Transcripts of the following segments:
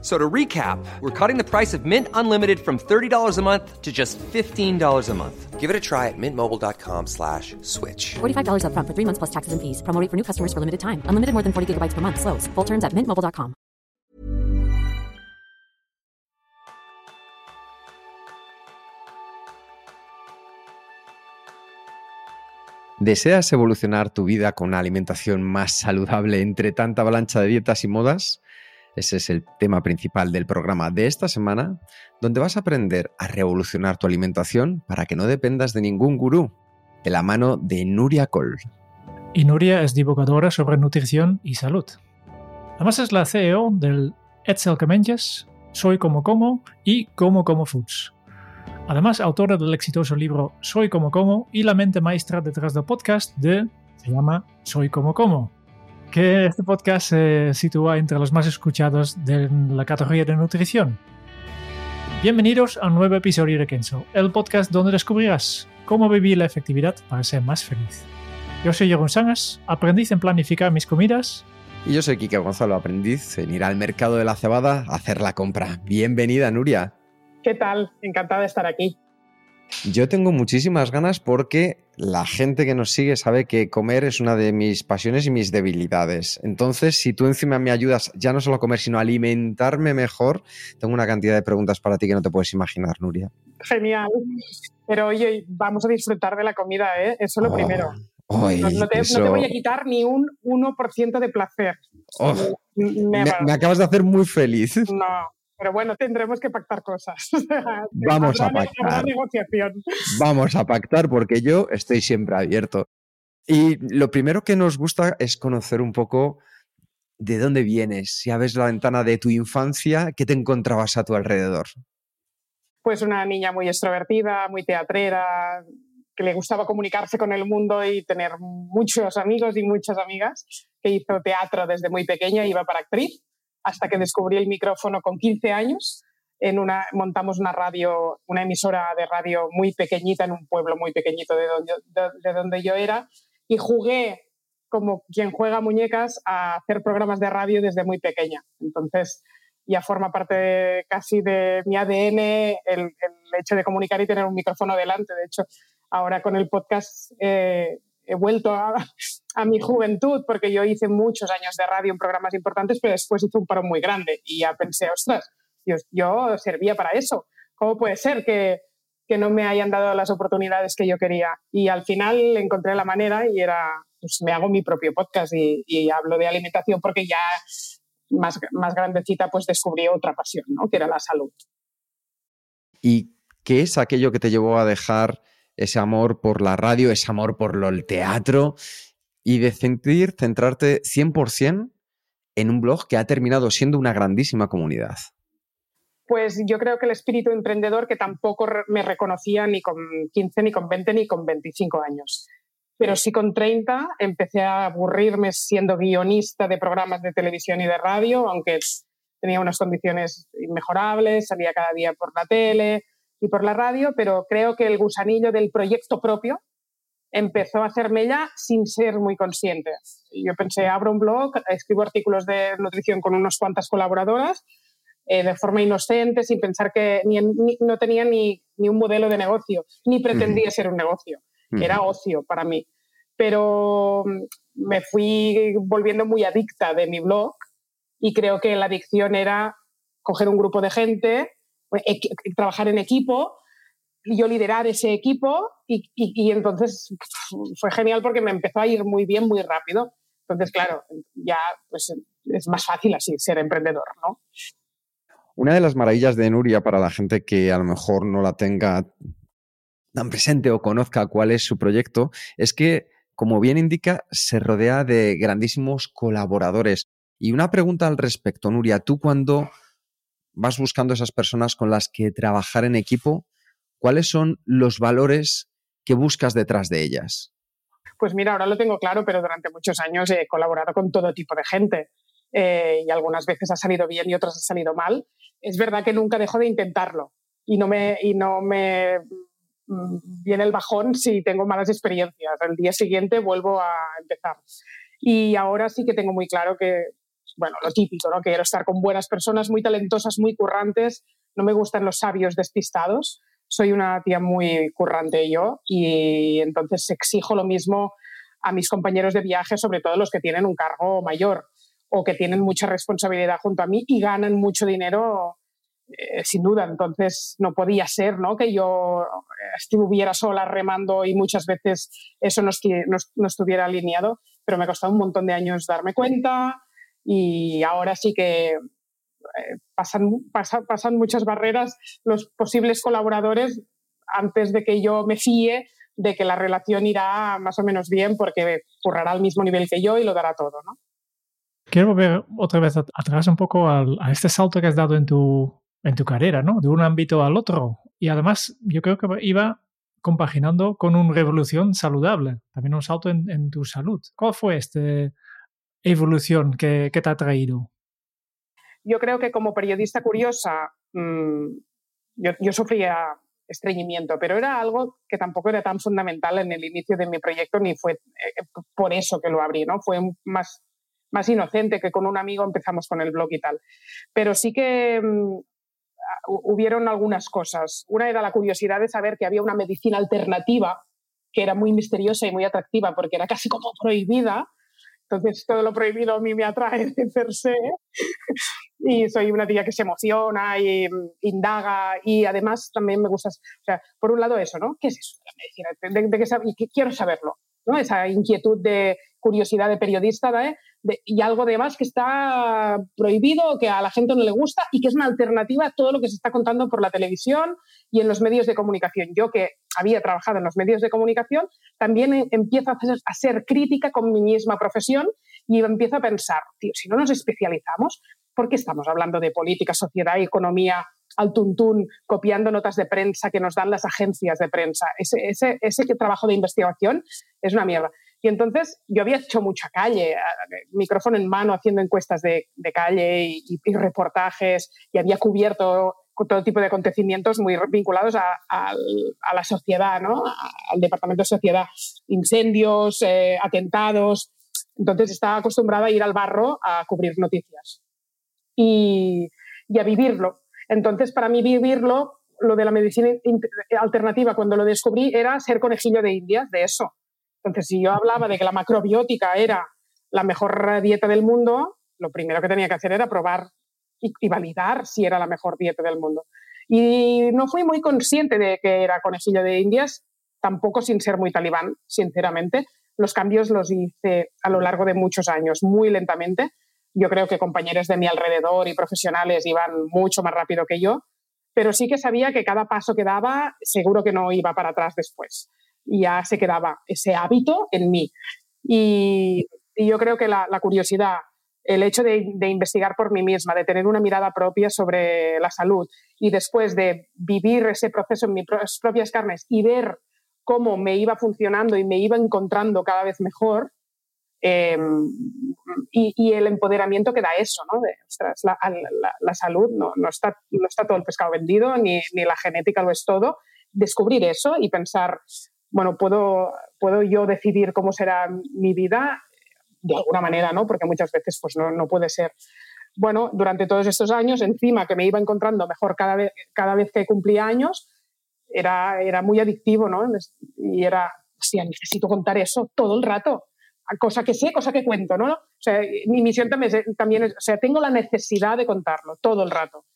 So to recap, we're cutting the price of Mint Unlimited from $30 a month to just $15 a month. Give it a try at mintmobile.com slash switch. $45 upfront for three months plus taxes and fees. Promo rate for new customers for limited time. Unlimited more than 40 gigabytes per month. Slows. Full terms at mintmobile.com. ¿Deseas evolucionar tu vida con una alimentación más saludable entre tanta avalancha de dietas y modas? Ese es el tema principal del programa de esta semana, donde vas a aprender a revolucionar tu alimentación para que no dependas de ningún gurú, de la mano de Nuria Col. Y Nuria es divulgadora sobre nutrición y salud. Además es la CEO del Etzel Menges, Soy como como y Como como Foods. Además, autora del exitoso libro Soy como como y la mente maestra detrás del podcast de se llama Soy como como, que este podcast se sitúa entre los más escuchados de la categoría de nutrición. Bienvenidos a un nuevo episodio de Kenzo, el podcast donde descubrirás cómo vivir la efectividad para ser más feliz. Yo soy Jeroen Sangas, aprendiz en planificar mis comidas. Y yo soy Kike Gonzalo, aprendiz en ir al mercado de la cebada a hacer la compra. Bienvenida, Nuria. ¿Qué tal? Encantada de estar aquí. Yo tengo muchísimas ganas porque la gente que nos sigue sabe que comer es una de mis pasiones y mis debilidades. Entonces, si tú encima me ayudas ya no solo a comer, sino a alimentarme mejor, tengo una cantidad de preguntas para ti que no te puedes imaginar, Nuria. Genial. Pero oye, vamos a disfrutar de la comida, ¿eh? Eso es lo Oh, primero. No, no te, no eso- te voy a quitar ni un 1% de placer. Oh, me acabas de hacer muy feliz. No, pero bueno, tendremos que pactar cosas. Vamos a pactar. negociación. Vamos a pactar porque yo estoy siempre abierto. Y lo primero que nos gusta es conocer un poco de dónde vienes. Si abres la ventana de tu infancia, ¿qué te encontrabas a tu alrededor? Pues una niña muy extrovertida, muy teatrera, que le gustaba comunicarse con el mundo y tener muchos amigos y muchas amigas, que hizo teatro desde muy pequeña, iba para actriz, hasta que descubrí el micrófono con 15 años. En una, montamos una radio, una emisora de radio muy pequeñita en un pueblo muy pequeñito de donde, de, de donde yo era y jugué como quien juega muñecas a hacer programas de radio desde muy pequeña. Entonces ya forma parte de- casi de mi ADN el, el hecho de comunicar y tener un micrófono delante. De hecho, ahora con el podcast eh, he vuelto a, mi juventud porque yo hice muchos años de radio en programas importantes, pero después hice un paro muy grande y ya pensé, ostras, yo, yo servía para eso. ¿Cómo puede ser que, que no me hayan dado las oportunidades que yo quería? Y al final encontré la manera y era, pues me hago mi propio podcast y, y hablo de alimentación porque ya más, más grandecita pues descubrí otra pasión, ¿no? que era la salud. ¿Y qué es aquello que te llevó a dejar ese amor por la radio, ese amor por lo- el teatro y decidir centrarte 100% en un blog que ha terminado siendo una grandísima comunidad? Pues yo creo que el espíritu emprendedor que tampoco me reconocía ni con 15, ni con 20, ni con 25 años. Pero sí con 30 empecé a aburrirme siendo guionista de programas de televisión y de radio, aunque tenía unas condiciones inmejorables, salía cada día por la tele y por la radio, pero creo que el gusanillo del proyecto propio empezó a hacerme ya sin ser muy consciente. Yo pensé, abro un blog, escribo artículos de nutrición con unas cuantas colaboradoras eh, de forma inocente, sin pensar que ni, ni- no tenía ni, ni un modelo de negocio, ni pretendía ser un negocio. Era ocio para mí. Pero mm, me fui volviendo muy adicta de mi blog y creo que la adicción era coger un grupo de gente, trabajar en equipo, yo liderar ese equipo y, y- y entonces fue genial porque me empezó a ir muy bien muy rápido. Entonces, claro, ya pues, es más fácil así ser emprendedor, ¿no? Una de las maravillas de Nuria para la gente que a lo mejor no la tenga tan presente o conozca cuál es su proyecto es que, como bien indica, se rodea de grandísimos colaboradores. Y una pregunta al respecto, Nuria, tú cuando vas buscando esas personas con las que trabajar en equipo, ¿cuáles son los valores que buscas detrás de ellas? Pues mira, ahora lo tengo claro, pero durante muchos años he colaborado con todo tipo de gente. eh, y algunas veces ha salido bien y otras ha salido mal. Es verdad que nunca dejo de intentarlo y no me, y no me mm, viene el bajón si tengo malas experiencias. El día siguiente vuelvo a empezar. Y ahora sí que tengo muy claro que, bueno, lo típico, ¿no? Quiero estar con buenas personas, muy talentosas, muy currantes. No me gustan los sabios despistados. Soy una tía muy currante yo y entonces exijo lo mismo a mis compañeros de viaje, sobre todo los que tienen un cargo mayor o que tienen mucha responsabilidad junto a mí y ganan mucho dinero eh, sin duda. Entonces no podía ser ¿no? que yo estuviera sola remando y muchas veces eso no, no, estuviera alineado, pero me ha costado un montón de años darme cuenta y ahora sí que eh, pasan, pasan muchas barreras los posibles colaboradores antes de que yo me fíe de que la relación irá más o menos bien porque currará al mismo nivel que yo y lo dará todo, ¿no? Quiero volver otra vez atrás un poco a este salto que has dado en tu, en tu carrera, ¿no? De un ámbito al otro. Y además, yo creo que iba compaginando con una revolución saludable, también un salto en, tu salud. ¿Cuál fue esta evolución que, te ha traído? Yo creo que como periodista curiosa, mm, yo, yo, sufría estreñimiento, pero era algo que tampoco era tan fundamental en el inicio de mi proyecto, ni fue eh, por eso que lo abrí, ¿no? Fue más, más inocente que con un amigo empezamos con el blog y tal. Pero sí que mm, hubieron algunas cosas. Una era la curiosidad de saber que había una medicina alternativa que era muy misteriosa y muy atractiva porque era casi como prohibida. Entonces todo lo prohibido a mí me atrae de per se y soy una tía que se emociona y mm, indaga y además también me gusta, o sea, por un lado eso, ¿no? ¿Qué es eso? La medicina, de, qué, quiero saberlo, ¿no? Esa inquietud de curiosidad de periodista ¿eh? Y algo de más que está prohibido, que a la gente no le gusta y que es una alternativa a todo lo que se está contando por la televisión y en los medios de comunicación. Yo que había trabajado en los medios de comunicación, también e, empiezo a, ser crítica con mi misma profesión y empiezo a pensar, tío, si no nos especializamos, porque estamos hablando de política, sociedad y economía al tuntún, copiando notas de prensa que nos dan las agencias de prensa. Ese, ese trabajo de investigación es una mierda. Y entonces yo había hecho mucha calle, micrófono en mano, haciendo encuestas de, de calle y, reportajes, y había cubierto todo tipo de acontecimientos muy vinculados a, a, la sociedad, ¿no? al departamento de sociedad, incendios, eh, atentados. Entonces estaba acostumbrada a ir al barro a cubrir noticias y, a vivirlo. Entonces, para mí vivirlo, lo de la medicina alternativa, cuando lo descubrí, era ser conejillo de indias de eso. Entonces, si yo hablaba de que la macrobiótica era la mejor dieta del mundo, lo primero que tenía que hacer era probar y, y, validar si era la mejor dieta del mundo. Y no fui muy consciente de que era conejillo de indias, tampoco sin ser muy talibán, sinceramente. Los cambios los hice a lo largo de muchos años, muy lentamente, yo creo que compañeros de mi alrededor y profesionales iban mucho más rápido que yo, pero sí que sabía que cada paso que daba seguro que no iba para atrás después. Ya se quedaba ese hábito en mí. Y, yo creo que la, curiosidad, el hecho de, investigar por mí misma, de tener una mirada propia sobre la salud y después de vivir ese proceso en mis propias carnes y ver cómo me iba funcionando y me iba encontrando cada vez mejor, Em, y, el empoderamiento que da eso, ¿no? De, la, salud no, no, está, no está todo el pescado vendido, ni, ni, la genética lo es todo. Descubrir eso y pensar, bueno, ¿puedo, puedo yo decidir cómo será mi vida de alguna manera, ¿no? Porque muchas veces pues no, no puede ser. Bueno, durante todos estos años, encima que me iba encontrando mejor cada vez, cada vez que cumplía años, era, era muy adictivo, ¿no? Y era, hostia, necesito contar eso todo el rato cosa que sé, cosa que cuento, ¿no? O sea, mi misión también es, también o sea, tengo la necesidad de contarlo todo el rato.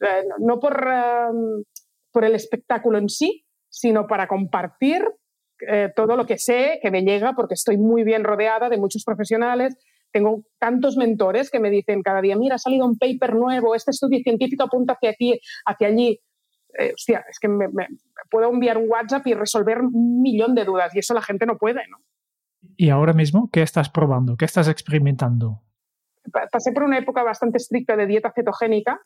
Eh, no por, em, por el espectáculo en sí, sino para compartir eh, todo lo que sé, que me llega, porque estoy muy bien rodeada de muchos profesionales. Tengo tantos mentores que me dicen cada día, mira, ha salido un paper nuevo, este estudio científico apunta hacia aquí, hacia allí. Eh, hostia, es que me, puedo enviar un WhatsApp y resolver un millón de dudas y eso la gente no puede, ¿no? ¿Y ahora mismo qué estás probando? ¿Qué estás experimentando? Pasé por una época bastante estricta de dieta cetogénica.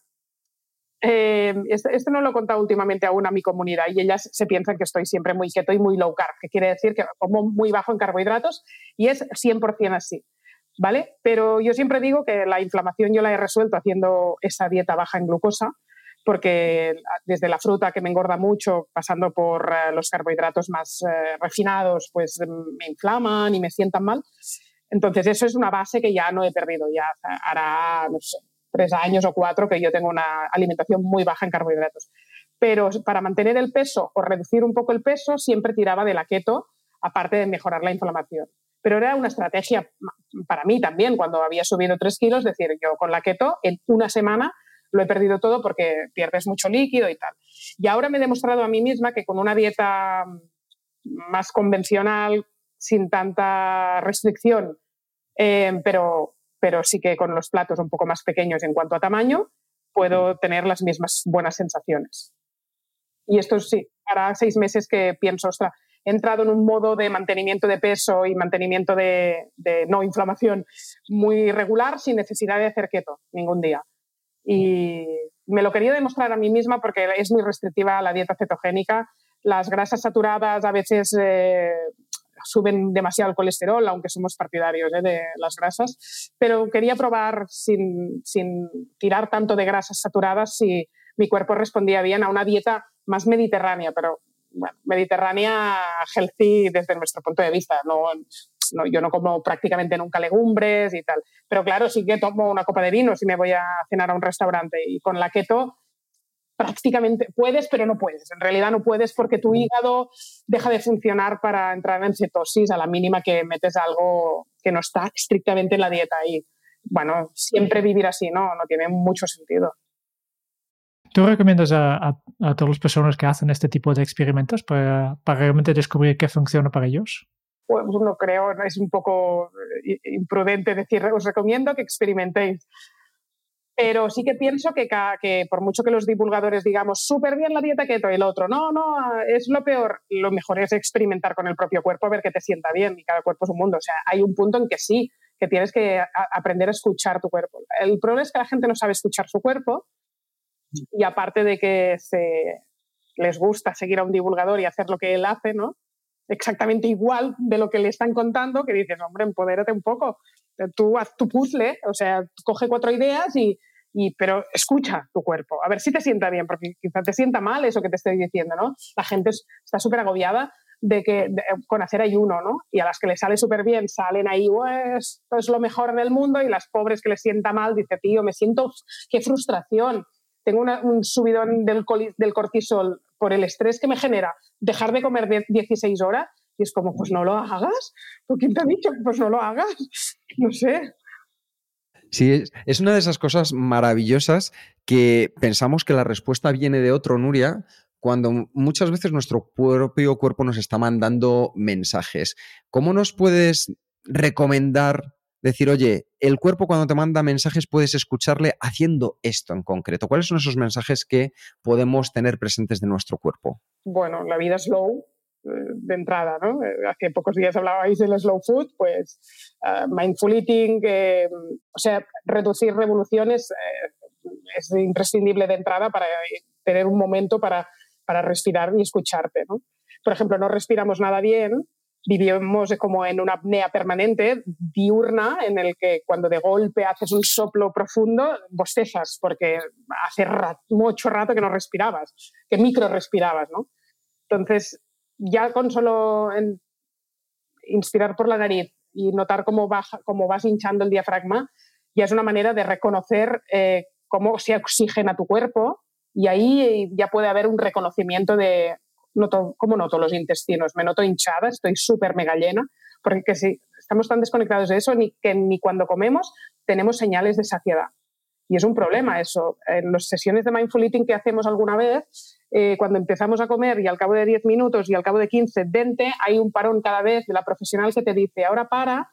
Eh, esto, no lo he contado últimamente aún a mi comunidad y ellas se piensan que estoy siempre muy keto y muy low carb, que quiere decir que como muy bajo en carbohidratos y es 100% así. ¿vale? Pero yo siempre digo que la inflamación yo la he resuelto haciendo esa dieta baja en glucosa, porque desde la fruta que me engorda mucho, pasando por eh, los carbohidratos más eh, refinados, pues me inflaman y me sientan mal. Entonces eso es una base que ya no he perdido, ya hará, no sé, tres años o cuatro que yo tengo una alimentación muy baja en carbohidratos. Pero para mantener el peso o reducir un poco el peso, siempre tiraba de la keto, aparte de mejorar la inflamación. Pero era una estrategia para mí también, cuando había subido tres kilos, decir, yo con la keto en una semana lo he perdido todo porque pierdes mucho líquido y tal. Y ahora me he demostrado a mí misma que con una dieta más convencional, sin tanta restricción, eh, pero, pero sí que con los platos un poco más pequeños en cuanto a tamaño, puedo tener las mismas buenas sensaciones. Y esto sí, hará seis meses que pienso, ostras, he entrado en un modo de mantenimiento de peso y mantenimiento de, de no inflamación muy regular sin necesidad de hacer keto ningún día. Y me lo quería demostrar a mí misma porque es muy restrictiva la dieta cetogénica. Las grasas saturadas a veces eh, suben demasiado el colesterol, aunque somos partidarios eh, de las grasas. Pero quería probar sin, sin tirar tanto de grasas saturadas si mi cuerpo respondía bien a una dieta más mediterránea, pero bueno, mediterránea healthy desde nuestro punto de vista. No, yo no como prácticamente nunca legumbres y tal. Pero claro, sí que tomo una copa de vino si me voy a cenar a un restaurante. Y con la keto prácticamente puedes, pero no puedes. En realidad no puedes porque tu hígado deja de funcionar para entrar en cetosis a la mínima que metes algo que no está estrictamente en la dieta. Y bueno, siempre vivir así no, no tiene mucho sentido. ¿Tú recomiendas a, todas las personas que hacen este tipo de experimentos para, para realmente descubrir qué funciona para ellos? pues no creo, es un poco eh, imprudente decir, os recomiendo que experimentéis. Pero sí que pienso que, por mucho que los divulgadores digamos súper bien la dieta keto y el otro, no, no, es lo peor, lo mejor es experimentar con el propio cuerpo, ver que te sienta bien y cada cuerpo es un mundo. O sea, hay un punto en que sí, que tienes que aprender a escuchar tu cuerpo. El problema es que la gente no sabe escuchar su cuerpo y aparte de que se, les gusta seguir a un divulgador y hacer lo que él hace, ¿no? exactamente igual de lo que le están contando, que dices, hombre, empodérate un poco. Tú haz tu puzzle, o sea, coge cuatro ideas y, pero escucha tu cuerpo, a ver si te sienta bien, porque quizás te sienta mal eso que te estoy diciendo, ¿no? La gente está súper agobiada de que con hacer ayuno, ¿no? Y a las que le sale súper bien salen ahí, esto es lo mejor del mundo, y las pobres que les sienta mal, dice, tío, me siento, qué frustración, tengo un subidón del, del cortisol por el estrés que me genera dejar de comer 16 horas y es como, pues no lo hagas. ¿Por quién te ha dicho? Pues no lo hagas. No sé. Sí, es una de esas cosas maravillosas que pensamos que la respuesta viene de otro, Nuria, cuando muchas veces nuestro propio cuerpo nos está mandando mensajes. ¿Cómo nos puedes recomendar decir, oye, el cuerpo cuando te manda mensajes puedes escucharle haciendo esto en concreto. ¿Cuáles son esos mensajes que podemos tener presentes de nuestro cuerpo? Bueno, la vida slow de entrada, ¿no? Eh, hace pocos días hablabais del slow food, pues uh, mindful eating, eh, o sea, reducir revoluciones eh, es imprescindible de entrada para tener un momento para, para respirar y escucharte, ¿no? Por ejemplo, no respiramos nada bien vivimos como en una apnea permanente, diurna, en el que cuando de golpe haces un soplo profundo, bostezas, porque hace mucho rato que no respirabas, que micro respirabas, ¿no? Entonces, ya con solo inspirar por la nariz y notar cómo, baja, cómo vas hinchando el diafragma, ya es una manera de reconocer eh, cómo se oxigena tu cuerpo y ahí ya puede haber un reconocimiento de, noto, ¿cómo noto los intestinos? Me noto hinchada, estoy súper mega llena, porque si estamos tan desconectados de eso ni, que ni cuando comemos tenemos señales de saciedad. Y es un problema eso. En las sesiones de mindful eating que hacemos alguna vez, eh, cuando empezamos a comer y al cabo de 10 minutos y al cabo de 15, 20, hay un parón cada vez de la profesional que te dice, ahora para,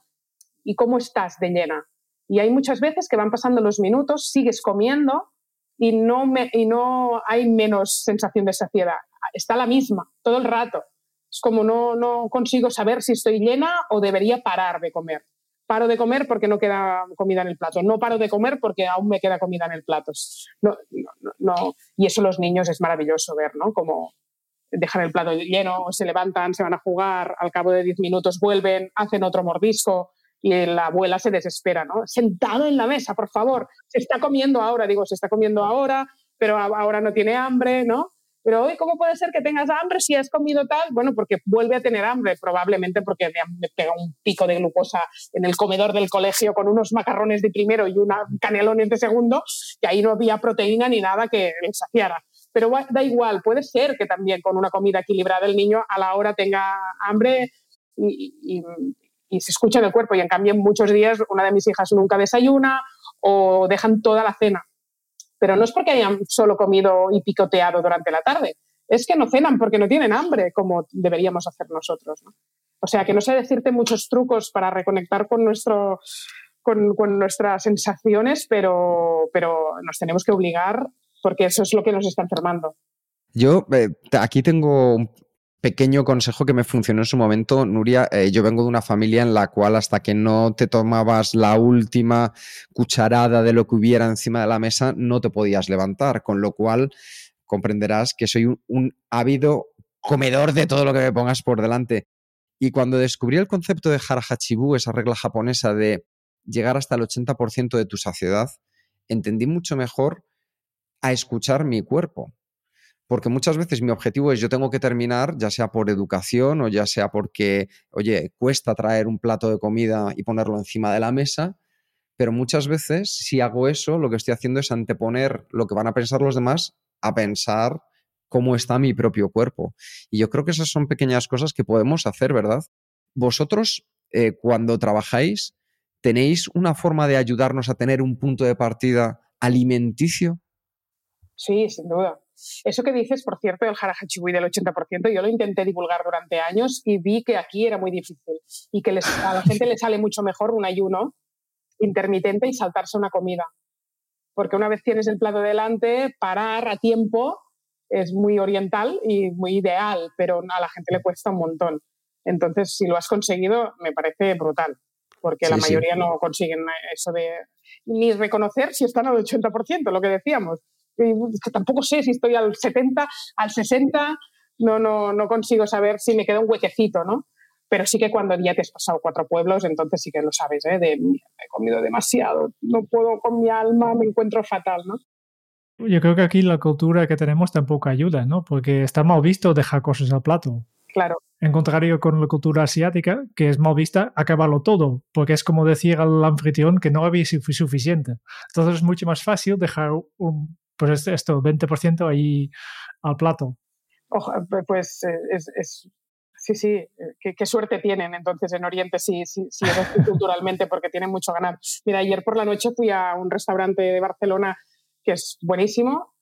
¿y cómo estás de llena? Y hay muchas veces que van pasando los minutos, sigues comiendo y no, y no hay menos sensación de saciedad está la misma todo el rato. Es como no, no consigo saber si estoy llena o debería parar de comer. Paro de comer porque no queda comida en el plato. No paro de comer porque aún me queda comida en el plato. No, no, no. Y eso los niños es maravilloso ver, ¿no? Como dejan el plato lleno, se levantan, se van a jugar, al cabo de 10 minutos vuelven, hacen otro mordisco y la abuela se desespera, ¿no? Sentado en la mesa, por favor, se está comiendo ahora, digo, se está comiendo ahora, pero ahora no tiene hambre, ¿no? Pero hoy, ¿cómo puede ser que tengas hambre si has comido tal? Bueno, porque vuelve a tener hambre, probablemente porque me pega un pico de glucosa en el comedor del colegio con unos macarrones de primero y una canelones de segundo, y ahí no había proteína ni nada que le saciara. Pero da igual, puede ser que también con una comida equilibrada el niño a la hora tenga hambre y, y se escucha en el cuerpo. Y en cambio, en muchos días una de mis hijas nunca desayuna o dejan toda la cena pero no es porque hayan solo comido y picoteado durante la tarde, es que no cenan porque no tienen hambre como deberíamos hacer nosotros. O sea, que no sé decirte muchos trucos para reconectar con, nuestro, con, nuestras sensaciones, pero, pero nos tenemos que obligar porque eso es lo que nos está enfermando. Yo eh, aquí tengo pequeño consejo que me funcionó en su momento, Nuria. Eh, yo vengo de una familia en la cual hasta que no te tomabas la última cucharada de lo que hubiera encima de la mesa, no te podías levantar, con lo cual comprenderás que soy un, ávido comedor de todo lo que me pongas por delante. Y cuando descubrí el concepto de Harahachibu, esa regla japonesa de llegar hasta el 80% de tu saciedad, entendí mucho mejor a escuchar mi cuerpo porque muchas veces mi objetivo es yo tengo que terminar, ya sea por educación o ya sea porque, oye, cuesta traer un plato de comida y ponerlo encima de la mesa, pero muchas veces si hago eso, lo que estoy haciendo es anteponer lo que van a pensar los demás a pensar cómo está mi propio cuerpo. Y yo creo que esas son pequeñas cosas que podemos hacer, ¿verdad? Vosotros, eh, cuando trabajáis, ¿tenéis una forma de ayudarnos a tener un punto de partida alimenticio? Sí, sin duda. Eso que dices, por cierto, del Harahachiwi del 80%, yo lo intenté divulgar durante años y vi que aquí era muy difícil y que a la gente le sale mucho mejor un ayuno intermitente y saltarse una comida. Porque una vez tienes el plato delante, parar a tiempo es muy oriental y muy ideal, pero a la gente le cuesta un montón. Entonces, si lo has conseguido, me parece brutal, porque la mayoría no consiguen eso de ni reconocer si están al 80%, lo que decíamos que tampoco sé si estoy al 70, al 60, no, no, no consigo saber si me queda un huequecito, ¿no? Pero sí que cuando ya te has pasado cuatro pueblos, entonces sí que lo sabes, ¿eh? De, he comido demasiado, no puedo con mi alma, me encuentro fatal, ¿no? Yo creo que aquí la cultura que tenemos tampoco ayuda, ¿no? Porque está mal visto dejar cosas al plato. Claro. En contrario con la cultura asiática, que es mal vista acabarlo todo, porque es como decir al anfitrión que no había suficiente. Entonces es mucho más fácil dejar un pues esto, 20% ahí al plato. pues eh, es, sí, sí, eh, qué, suerte tienen entonces en Oriente si, si, si culturalmente porque tienen mucho ganar. Mira, ayer por la noche fui a un restaurante de Barcelona que es buenísimo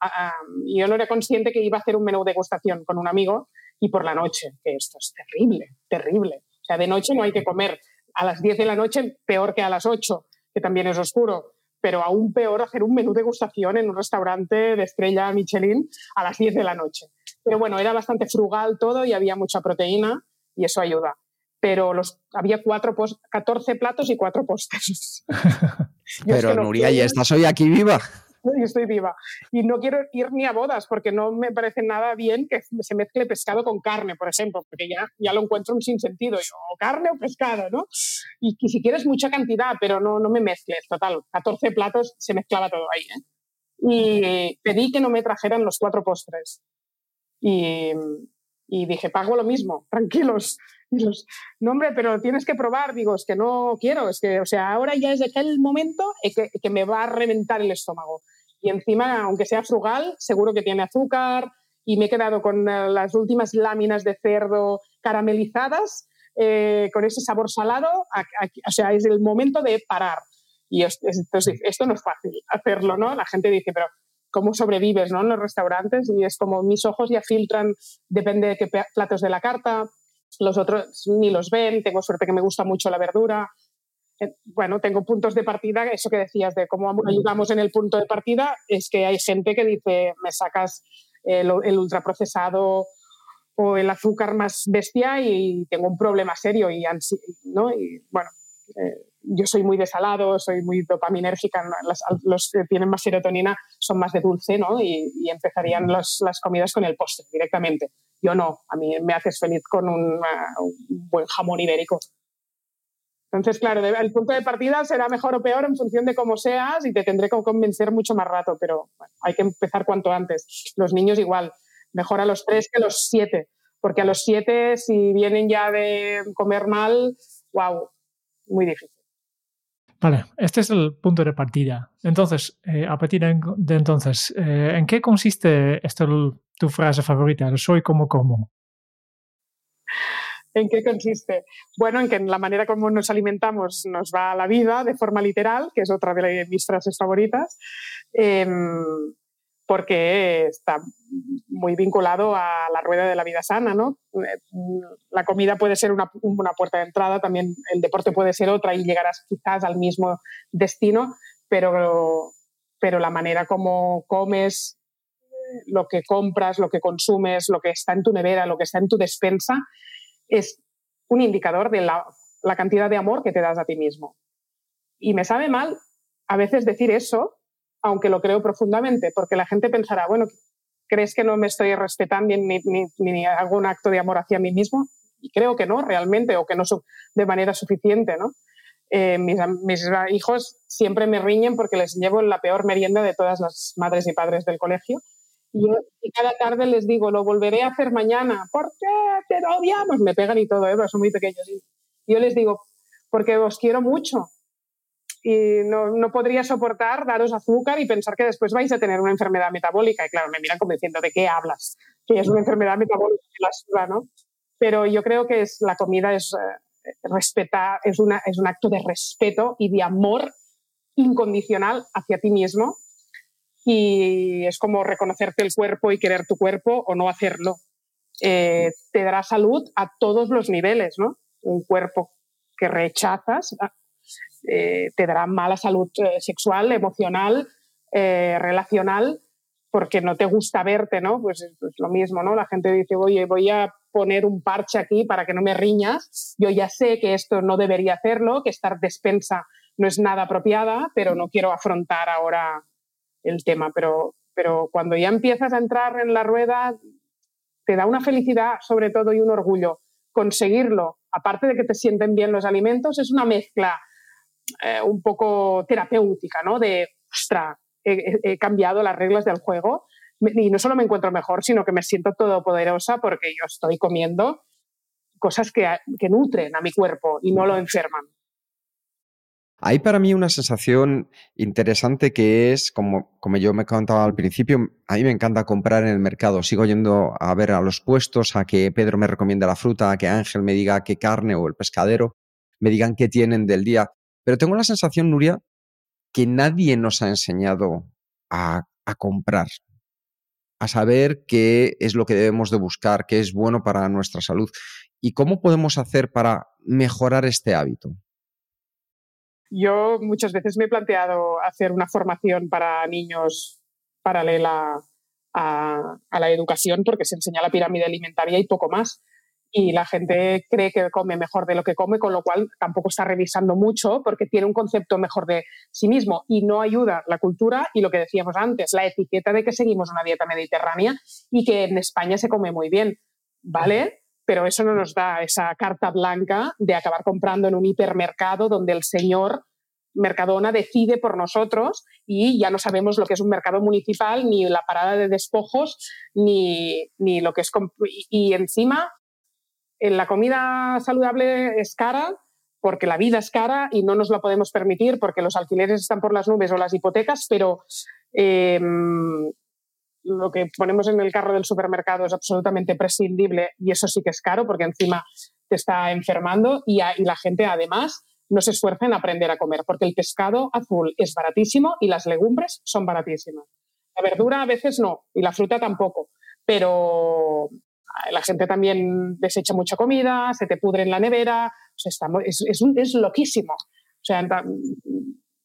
y yo no era consciente que iba a hacer un menú de degustación con un amigo y por la noche, que esto es terrible, terrible. O sea, de noche no hay que comer. A las 10 de la noche peor que a las 8, que también es oscuro pero aún peor hacer un menú de degustación en un restaurante de estrella Michelin a las 10 de la noche. Pero bueno, era bastante frugal todo y había mucha proteína y eso ayuda. Pero los, había cuatro 14 platos y cuatro postres. pero Nuria, ¿ya estás hoy aquí viva? y estoy viva. Y no quiero ir ni a bodas porque no me parece nada bien que se mezcle pescado con carne, por ejemplo, porque ya, ya lo encuentro un sinsentido. O carne o pescado, ¿no? Y, si quieres mucha cantidad, pero no, no me mezcles, total. 14 platos se mezclaba todo ahí. ¿eh? Y pedí que no me trajeran los cuatro postres. Y, y dije, pago lo mismo, tranquilos. Los, no, hombre, pero tienes que probar. Digo, es que no quiero, es que, o sea, ahora ya es aquel momento que, que me va a reventar el estómago. Y encima, aunque sea frugal, seguro que tiene azúcar. Y me he quedado con eh, las últimas láminas de cerdo caramelizadas, eh, con ese sabor salado. o sea, es el momento de parar. Y esto no es fácil hacerlo, ¿no? La gente dice, pero cómo sobrevives ¿no? en los restaurantes y es como mis ojos ya filtran, depende de qué platos de la carta, los otros ni los ven, tengo suerte que me gusta mucho la verdura. Eh, bueno, tengo puntos de partida, eso que decías de cómo ayudamos en el punto de partida, es que hay gente que dice, me sacas el, el ultraprocesado o el azúcar más bestia y tengo un problema serio y, ¿no? y bueno, eh, yo soy muy desalado, soy muy dopaminérgica, los que tienen más serotonina son más de dulce, ¿no? Y, empezarían las comidas con el postre directamente. Yo no, a mí me haces feliz con un, buen jamón ibérico. Entonces, claro, el punto de partida será mejor o peor en función de cómo seas y te tendré que convencer mucho más rato, pero hay que empezar cuanto antes. Los niños igual, mejor a los tres que a los siete, porque a los siete, si vienen ya de comer mal, wow, muy difícil. Vale, este es el punto de partida. Entonces, eh, a partir de entonces, eh, ¿en qué consiste esta, tu frase favorita? Soy como como. ¿En qué consiste? Bueno, en que la manera como nos alimentamos nos va a la vida de forma literal, que es otra de mis frases favoritas, em, porque está muy vinculado a la rueda de la vida sana, ¿no? Eh, la comida puede ser una, puerta de entrada, también el deporte puede ser otra y llegarás quizás al mismo destino, pero, pero la manera como comes, lo que compras, lo que consumes, lo que está en tu nevera, lo que está en tu despensa, es un indicador de la, cantidad de amor que te das a ti mismo. Y me sabe mal a veces decir eso, aunque lo creo profundamente, porque la gente pensará, bueno, ¿crees que no me estoy respetando ni, ni, hago un acto de amor hacia mí mismo? Y creo que no, realmente, o que no de manera suficiente, ¿no? Eh, mis, mis, hijos siempre me riñen porque les llevo la peor merienda de todas las madres y padres del colegio y, cada tarde les digo, lo volveré a hacer mañana. ¿Por qué? Te odiamos. Me pegan y todo, ¿eh? son muy pequeños. Y yo les digo, porque os quiero mucho. Y no, no, podría soportar daros azúcar y pensar que después vais a tener una enfermedad metabólica. Y claro, me miran como diciendo, ¿de qué hablas? Que es una enfermedad metabólica, la ¿no? Pero yo creo que es, la comida es, eh, respetar, es, una, es un acto de respeto y de amor incondicional hacia ti mismo y es como reconocerte el cuerpo y querer tu cuerpo o no hacerlo. Eh, te dará salud a todos los niveles, ¿no? Un cuerpo que rechazas ah, eh, te dará mala salud eh, sexual, emocional, relacional, porque no te gusta verte, ¿no? Pues es lo mismo, ¿no? La gente dice, oye, voy a poner un parche aquí para que no me riñas. Yo ya sé que esto no debería hacerlo, que estar despensa no es nada apropiada, pero no quiero afrontar ahora el tema, pero, pero cuando ya empiezas a entrar en la rueda, te da una felicidad sobre todo y un orgullo. Conseguirlo, aparte de que te sienten bien los alimentos, es una mezcla eh, un poco terapéutica, ¿no? De, ostra, he, cambiado las reglas del juego y no solo me encuentro mejor, sino que me siento todopoderosa porque yo estoy comiendo cosas que, que nutren a mi cuerpo y no lo enferman. Hay para mí una sensación interesante que es, como, como yo me contaba al principio, a mí me encanta comprar en el mercado. Sigo yendo a ver a los puestos, a que Pedro me recomienda la fruta, a que Ángel me diga qué carne o el pescadero me digan qué tienen del día. Pero tengo la sensación, Nuria, que nadie nos ha enseñado a, a comprar, a saber qué es lo que debemos de buscar, qué es bueno para nuestra salud y cómo podemos hacer para mejorar este hábito. Yo muchas veces me he planteado hacer una formación para niños paralela a, la educación porque se enseña la pirámide alimentaria y poco más. Y la gente cree que come mejor de lo que come, con lo cual tampoco está revisando mucho porque tiene un concepto mejor de sí mismo y no ayuda la cultura y lo que decíamos antes, la etiqueta de que seguimos una dieta mediterránea y que en España se come muy bien. ¿Vale? Pero eso no nos da esa carta blanca de acabar comprando en un hipermercado donde el señor Mercadona decide por nosotros y ya no sabemos lo que es un mercado municipal, ni la parada de despojos, ni, lo que es... Y, encima, en la comida saludable es cara porque la vida es cara y no nos la podemos permitir porque los alquileres están por las nubes o las hipotecas, pero em, lo que ponemos en el carro del supermercado es absolutamente prescindible y eso sí que es caro porque encima te está enfermando y, la gente además no se esfuerza en aprender a comer porque el pescado azul es baratísimo y las legumbres son baratísimas. La verdura a veces no y la fruta tampoco, pero la gente también desecha mucha comida, se te pudre en la nevera, es, es loquísimo. O sea,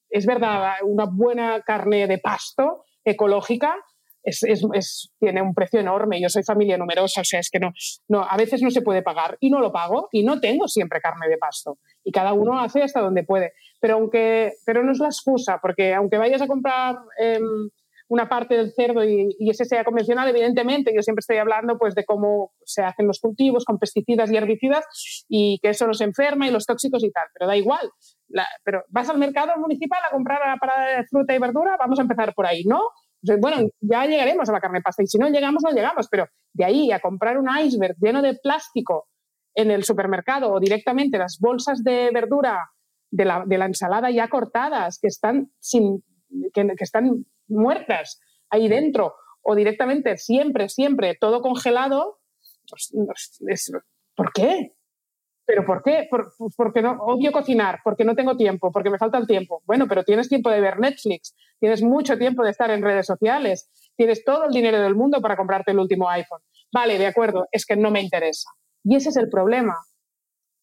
es verdad, una buena carne de pasto ecológica es, tiene un precio enorme. Yo soy familia numerosa, o sea, es que no, a veces no se puede pagar y no lo pago y no tengo siempre carne de pasto. Y cada uno hace hasta donde puede. Pero, aunque, pero no es la excusa, porque aunque vayas a comprar em, una parte del cerdo y, ese sea convencional, evidentemente yo siempre estoy hablando pues de cómo se hacen los cultivos con pesticidas y herbicidas y que eso nos enferma y los tóxicos y tal, pero da igual. pero vas al mercado municipal a comprar a la parada de fruta y verdura, vamos a empezar por ahí, ¿no? Bueno, ya llegaremos a la carne pasta y si no llegamos, no llegamos, pero de ahí a comprar un iceberg lleno de plástico en el supermercado o directamente las bolsas de verdura de la, de la ensalada ya cortadas que están, sin, que, están muertas ahí dentro o directamente siempre, siempre todo congelado, pues, ¿por qué? ¿Pero por qué? porque no, odio cocinar, porque no tengo tiempo, porque me falta el tiempo. Bueno, pero tienes tiempo de ver Netflix, tienes mucho tiempo de estar en redes sociales, tienes todo el dinero del mundo para comprarte el último iPhone. Vale, de acuerdo, es que no me interesa. Y ese es el problema.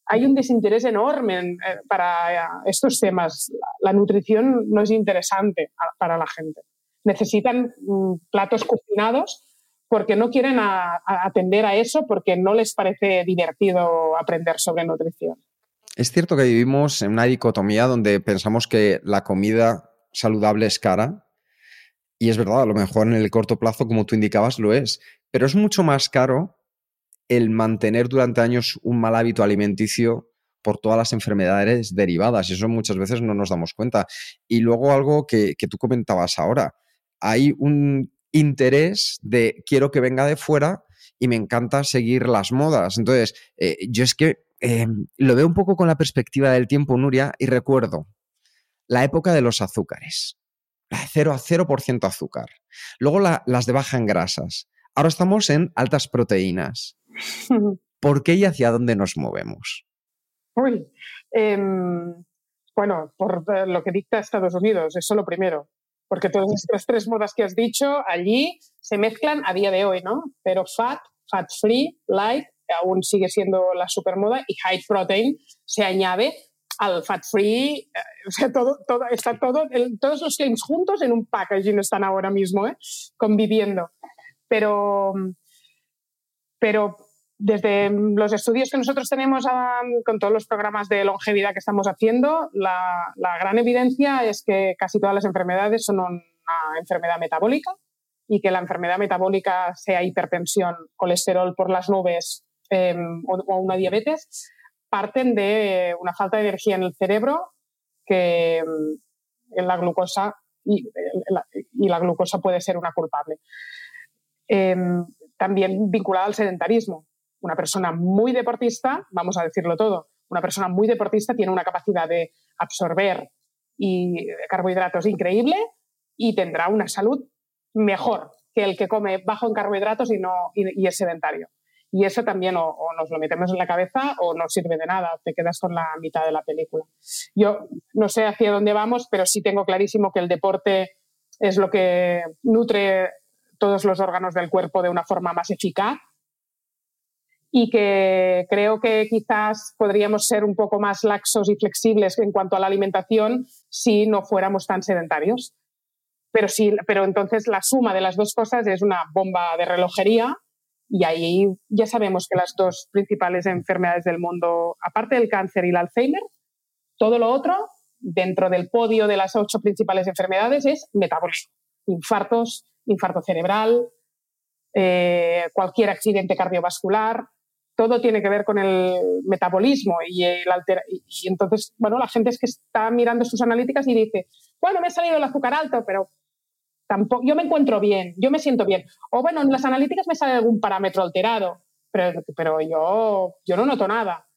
Hay un desinterés enorme eh, para estos temas. La nutrición no es interesante para la gente. Necesitan mm, platos cocinados porque no quieren atender a eso, porque no les parece divertido aprender sobre nutrición. Es cierto que vivimos en una dicotomía donde pensamos que la comida saludable es cara, y es verdad, a lo mejor en el corto plazo, como tú indicabas, lo es, pero es mucho más caro el mantener durante años un mal hábito alimenticio por todas las enfermedades derivadas, y eso muchas veces no nos damos cuenta. Y luego algo que, tú comentabas ahora, hay un interés de quiero que venga de fuera y me encanta seguir las modas. Entonces, eh, yo es que em, lo veo un poco con la perspectiva del tiempo, Nuria, y recuerdo la época de los azúcares. La de 0 a 0% azúcar. Luego las de baja en grasas. Ahora estamos en altas proteínas. ¿Por qué y hacia dónde nos movemos? Uy, em, bueno, por eh, lo que dicta Estados Unidos, eso lo primero porque todas estas tres modas que has dicho allí se mezclan a día de hoy, ¿no? Pero fat, fat free, light, aún sigue siendo la supermoda y high protein se añade al fat free, eh, o sea, todo, todo, está todo, todos los claims juntos en un packaging están ahora mismo, ¿eh? conviviendo. Pero, pero desde los estudios que nosotros tenemos con todos los programas de longevidad que estamos haciendo, la, gran evidencia es que casi todas las enfermedades son una enfermedad metabólica y que la enfermedad metabólica, sea hipertensión, colesterol por las nubes em, o, una diabetes, parten de una falta de energía en el cerebro que em, en la glucosa y, la glucosa puede ser una culpable. Em, también vinculada al sedentarismo una persona muy deportista, vamos a decirlo todo, una persona muy deportista tiene una capacidad de absorber y carbohidratos increíble y tendrá una salud mejor que el que come bajo en carbohidratos y, no, y, es sedentario. Y eso también o, nos lo metemos en la cabeza o no sirve de nada, te quedas con la mitad de la película. Yo no sé hacia dónde vamos, pero sí tengo clarísimo que el deporte es lo que nutre todos los órganos del cuerpo de una forma más eficaz y que creo que quizás podríamos ser un poco más laxos y flexibles en cuanto a la alimentación si no fuéramos tan sedentarios. Pero, sí, pero entonces la suma de las dos cosas es una bomba de relojería y ahí ya sabemos que las dos principales enfermedades del mundo, aparte del cáncer y el Alzheimer, todo lo otro dentro del podio de las ocho principales enfermedades es metabolismo. Infartos, infarto cerebral, eh, cualquier accidente cardiovascular, todo tiene que ver con el metabolismo y, el y entonces, bueno, la gente es que está mirando sus analíticas y dice, bueno, me ha salido el azúcar alto, pero tampoco, yo me encuentro bien, yo me siento bien. O bueno, en las analíticas me sale algún parámetro alterado, pero, pero yo, yo no noto nada.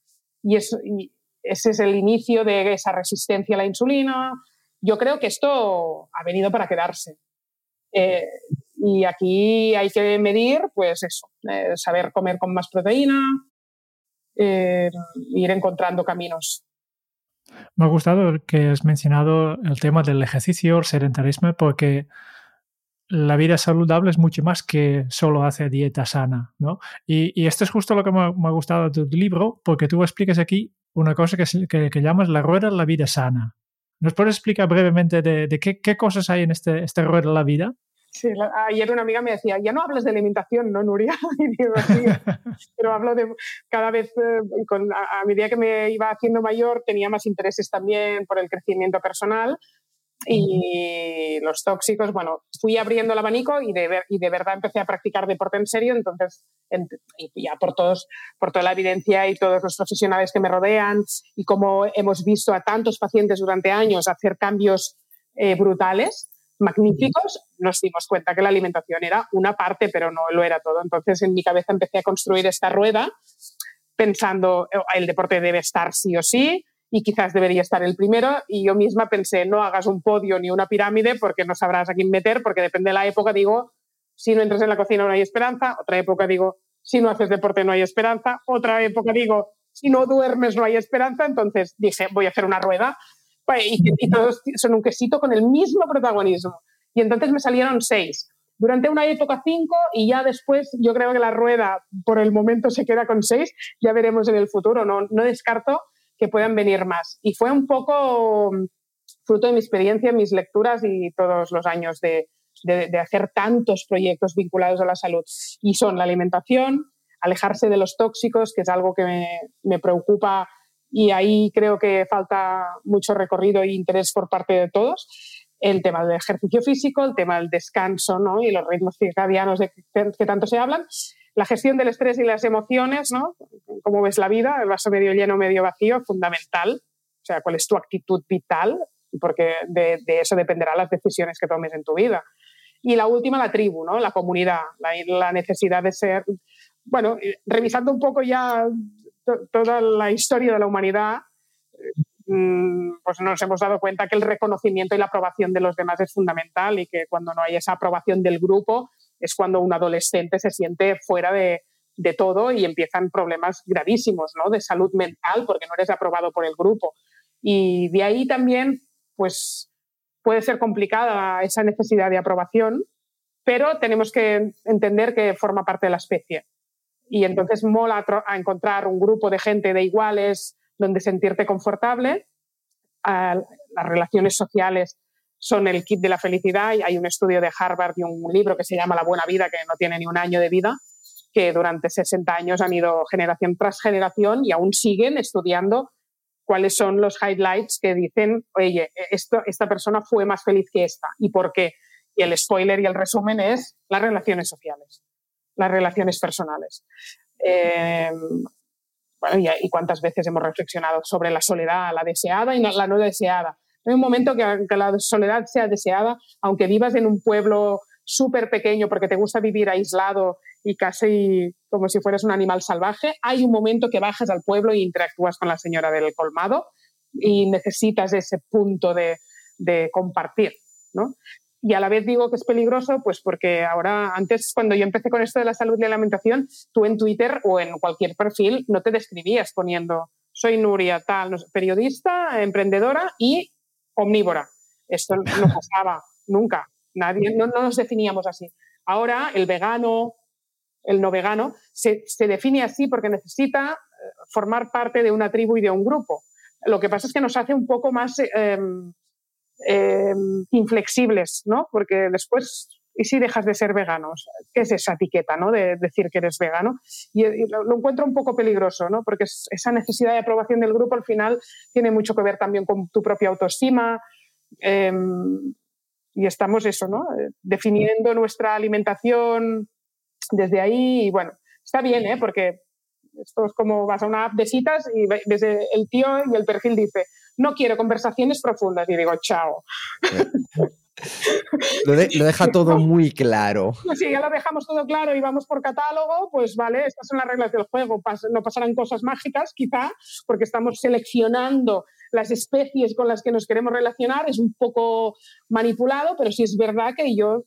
Y, y ese es el inicio de esa resistencia a la insulina. Yo creo que esto ha venido para quedarse. Eh, y aquí hay que medir, pues eso, eh, saber comer con más proteína, eh, ir encontrando caminos. Me ha gustado que has mencionado el tema del ejercicio, el sedentarismo, porque la vida saludable es mucho más que solo hacer dieta sana, ¿no? Y, esto es justo lo que me, ha gustado de tu libro, porque tú explicas aquí una cosa que, que, llamas la rueda de la vida sana. ¿Nos puedes explicar brevemente de, qué, qué, cosas hay en este, este rueda de la vida? Sí, ayer una amiga me decía, ya no hablas de alimentación, ¿no, Nuria? Y digo, pero hablo de cada vez, eh, con, a, medida que me iba haciendo mayor, tenía más intereses también por el crecimiento personal y los tóxicos, bueno, fui abriendo el abanico y de, y de verdad empecé a practicar deporte en serio, entonces ya por todos, por toda la evidencia y todos los profesionales que me rodean y como hemos visto a tantos pacientes durante años hacer cambios eh, brutales, magníficos, nos dimos cuenta que la alimentación era una parte, pero no lo era todo. Entonces en mi cabeza empecé a construir esta rueda pensando, oh, el deporte debe estar sí o sí, y quizás debería estar el primero. Y yo misma pensé, no hagas un podio ni una pirámide porque no sabrás a quién meter, porque depende de la época, digo, si no entras en la cocina no hay esperanza. Otra época digo, si no haces deporte no hay esperanza. Otra época digo, si no duermes no hay esperanza. Entonces dije, voy a hacer una rueda. Pues, y, todos son un quesito con el mismo protagonismo. Y entonces me salieron seis. Durante una época cinco y ya después yo creo que la rueda por el momento se queda con seis. Ya veremos en el futuro. No, no descarto que puedan venir más. Y fue un poco mm, fruto de mi experiencia, mis lecturas y todos los años de, hacer tantos proyectos vinculados a la salud. Y son la alimentación, alejarse de los tóxicos, que es algo que me, preocupa y ahí creo que falta mucho recorrido e interés por parte de todos. El tema del ejercicio físico, el tema del descanso ¿no? y los ritmos circadianos de que tanto se hablan la gestión del estrés y las emociones, ¿no? ¿Cómo ves la vida? El vaso medio lleno, medio vacío, fundamental. O sea, cuál es tu actitud vital, porque de, eso dependerán las decisiones que tomes en tu vida. Y la última, la tribu, ¿no? La comunidad, la, necesidad de ser... Bueno, revisando un poco ya toda la historia de la humanidad, mm, pues nos hemos dado cuenta que el reconocimiento y la aprobación de los demás es fundamental y que cuando no hay esa aprobación del grupo, es cuando un adolescente se siente fuera de, todo y empiezan problemas gravísimos ¿no? de salud mental porque no eres aprobado por el grupo. Y de ahí también, pues, puede ser complicada esa necesidad de aprobación, pero tenemos que entender que forma parte de la especie. Y entonces mola a encontrar un grupo de gente de iguales donde sentirte confortable. las relaciones sociales son el kit de la felicidad. Y hay un estudio de Harvard y un libro que se llama La buena vida, que no tiene ni un año de vida, que durante 60 años han ido generación tras generación y aún siguen estudiando cuáles son los highlights que dicen, oye, esta persona fue más feliz que esta. ¿Y por qué? Y el spoiler y el resumen es las relaciones sociales, las relaciones personales. Eh, bueno, y, cuántas veces hemos reflexionado sobre la soledad, la deseada y la no deseada. Hay un momento que, la soledad sea deseada, aunque vivas en un pueblo súper pequeño porque te gusta vivir aislado y casi como si fueras un animal salvaje, hay un momento que bajas al pueblo e interactúas con la señora del colmado y necesitas ese punto de, compartir, ¿no? Y a la vez digo que es peligroso, pues porque ahora, antes, cuando yo empecé con esto de la salud y la alimentación, tú en Twitter o en cualquier perfil no te describías poniendo soy Nuria, tal, periodista, emprendedora y omnívora. Esto no pasaba nunca. Nadie, no, nos definíamos así. Ahora el vegano, el no vegano, se, define así porque necesita eh, formar parte de una tribu y de un grupo. Lo que pasa es que nos hace un poco más em, em, inflexibles, ¿no? Porque después, ¿y si dejas de ser vegano? ¿Qué es esa etiqueta, ¿no? De decir que eres vegano. Y, lo, encuentro un poco peligroso, ¿no? Porque esa necesidad de aprobación del grupo al final tiene mucho que ver también con tu propia autoestima, Em, y estamos eso, ¿no? Eh, definiendo nuestra alimentación desde ahí y bueno, está bien, ¿eh? Porque esto es como vas a una app de citas y ves el tío y el perfil dice, no quiero conversaciones profundas y digo, chao. Lo, deja todo muy claro. Sí, ya lo dejamos todo claro y vamos por catálogo, pues vale, estas son las reglas del juego. no pasarán cosas mágicas, quizá, porque estamos seleccionando las especies con las que nos queremos relacionar. Es un poco manipulado, pero sí es verdad que yo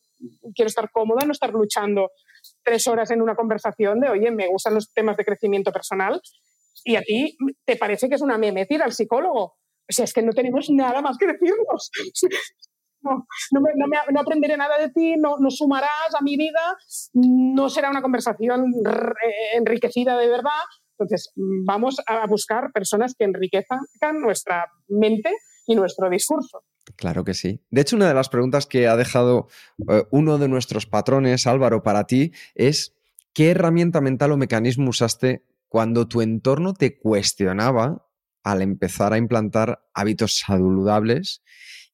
quiero estar cómoda, no estar luchando tres horas en una conversación de, oye, me gustan los temas de crecimiento personal y a ti te parece que es una memetida al psicólogo. O sea, es que no tenemos nada más que decirnos. No, no, aprenderé nada de ti, no, no, sumarás a mi vida, no será una conversación enriquecida de verdad. Entonces, vamos a buscar personas que enriquezcan nuestra mente y nuestro discurso. Claro que sí. De hecho, una de las preguntas que ha dejado eh, uno de nuestros patrones, Álvaro, para ti es, ¿qué herramienta mental o mecanismo usaste cuando tu entorno te cuestionaba al empezar a implantar hábitos saludables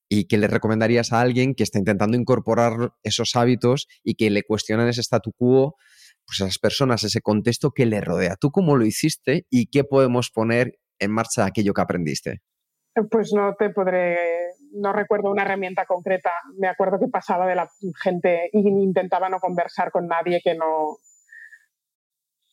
¿Y qué le recomendarías a alguien que está intentando incorporar esos hábitos y que le cuestionan ese statu quo, pues a esas personas, ese contexto que le rodea? ¿Tú cómo lo hiciste y qué podemos poner en marcha aquello que aprendiste? Pues no te podré, no recuerdo una herramienta concreta. Me acuerdo que pasaba de la gente y intentaba no conversar con nadie que no,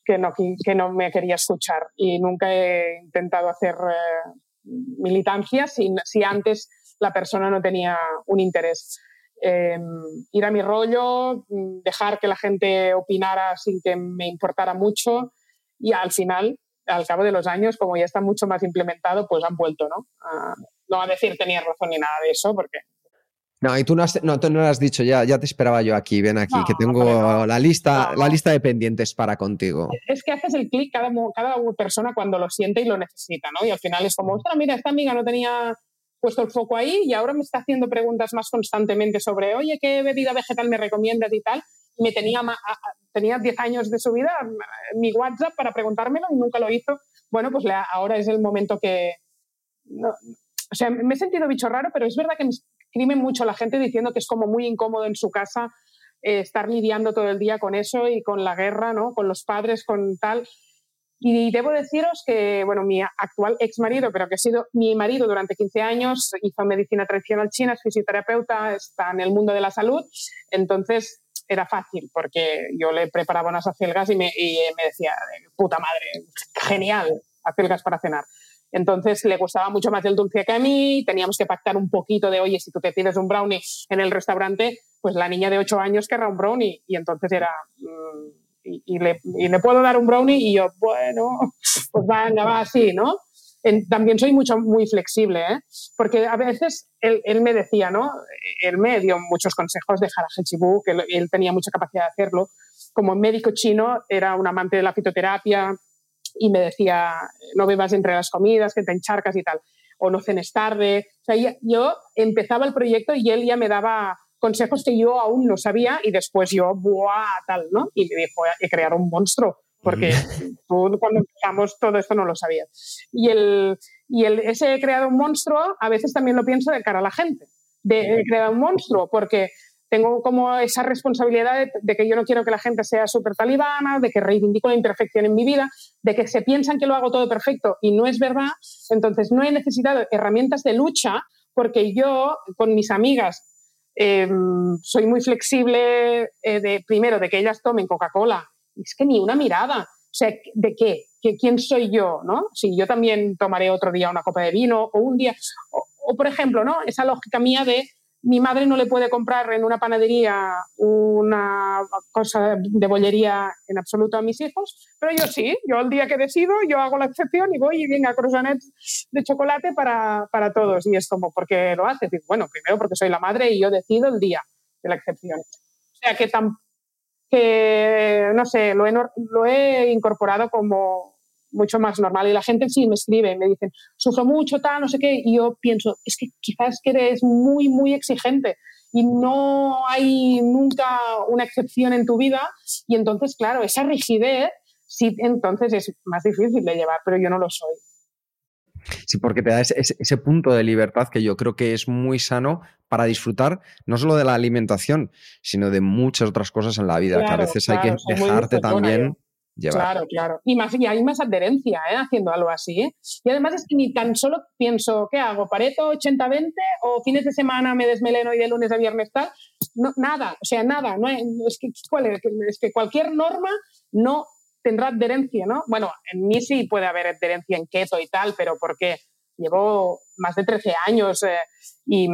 que no, que no me quería escuchar. Y nunca he intentado hacer eh, militancia si, si, antes la persona no tenía un interés. Em, ir a mi rollo, dejar que la gente opinara sin que me importara mucho y al final al cabo de los años, como ya está mucho más implementado, pues han vuelto, ¿no? A, no a decir tenía razón ni nada de eso, porque... No, y tú no, has, no, tú no lo has dicho ya, ya te esperaba yo aquí, ven aquí, que tengo la, lista, la lista de pendientes para contigo. Es que haces el clic cada, cada persona cuando lo siente y lo necesita, ¿no? Y al final es como, ostras, mira, esta amiga no tenía puesto el foco ahí y ahora me está haciendo preguntas más constantemente sobre, oye, ¿qué bebida vegetal me recomiendas y tal? Y me tenía tenía 10 años de su vida mi WhatsApp para preguntármelo y nunca lo hizo. Bueno, pues ahora es el momento que... o sea, me he sentido bicho raro, pero es verdad que escribe mucho la gente diciendo que es como muy incómodo en su casa eh, estar lidiando todo el día con eso y con la guerra, ¿no? Con los padres, con tal. Y debo deciros que, bueno, mi actual ex marido, pero que ha sido mi marido durante 15 años, hizo medicina tradicional china, es fisioterapeuta, está en el mundo de la salud. Entonces, era fácil porque yo le preparaba unas acelgas y me, y me decía, puta madre, genial, acelgas para cenar. Entonces le gustaba mucho más el dulce que a mí, teníamos que pactar un poquito de, oye, si tú te pides un brownie en el restaurante, pues la niña de 8 años querrá un brownie. Y entonces era, mm, y, le, puedo dar un brownie y yo, bueno, pues venga, va así, ¿no? también soy mucho, muy flexible, ¿eh? porque a veces él, me decía, ¿no? Él me dio muchos consejos de Harajechibu, que él tenía mucha capacidad de hacerlo. Como médico chino, era un amante de la fitoterapia y me decía, no bebas entre las comidas, que te encharcas y tal, o no cenes tarde. O sea, yo empezaba el proyecto y él ya me daba consejos que yo aún no sabía y después yo, ¡buah! tal, ¿no? Y me dijo, he creado un monstruo porque tú cuando empezamos todo esto no lo sabías. Y, el, y el, ese he creado un monstruo, a veces también lo pienso de cara a la gente, de he creado un monstruo, porque tengo como esa responsabilidad de, que yo no quiero que la gente sea súper talibana, de que reivindico la imperfección en mi vida, de que se piensan que lo hago todo perfecto y no es verdad. Entonces no he necesitado herramientas de lucha porque yo con mis amigas em, soy muy flexible eh, de, primero, de que ellas tomen Coca-Cola es que ni una mirada. O sea, ¿de qué? ¿Quién soy yo? ¿no? Si yo también tomaré otro día una copa de vino o un día. O, por ejemplo, ¿no? esa lógica mía de mi madre no le puede comprar en una panadería una cosa de bollería en absoluto a mis hijos, pero yo sí, yo el día que decido, yo hago la excepción y voy y venga croissants de chocolate para, para todos. Y es como, ¿por qué lo haces? bueno, primero porque soy la madre y yo decido el día de la excepción. O sea que tan, que, no sé, lo he, lo he incorporado como mucho más normal. Y la gente sí me escribe, me dicen, sufro mucho, tal, no sé qué. Y yo pienso, es que quizás que eres muy, muy exigente y no hay nunca una excepción en tu vida. Y entonces, claro, esa rigidez, sí, entonces es más difícil de llevar, pero yo no lo soy. Sí, porque te da ese, punto de libertad que yo creo que es muy sano para disfrutar no solo de la alimentación, sino de muchas otras cosas en la vida, que a veces hay que dejarte también Claro, claro. Y, más, y hay más adherencia ¿eh? haciendo algo así. ¿eh? Y además es que ni tan solo pienso, ¿qué hago? ¿Pareto 80-20 o fines de semana me desmeleno y de lunes a viernes tal? No, nada, o sea, nada. No es, que, ¿cuál es? que cualquier norma no tendrá adherencia, ¿no? Bueno, en mí sí puede haber adherencia en keto y tal, pero porque llevo más de 13 años eh, y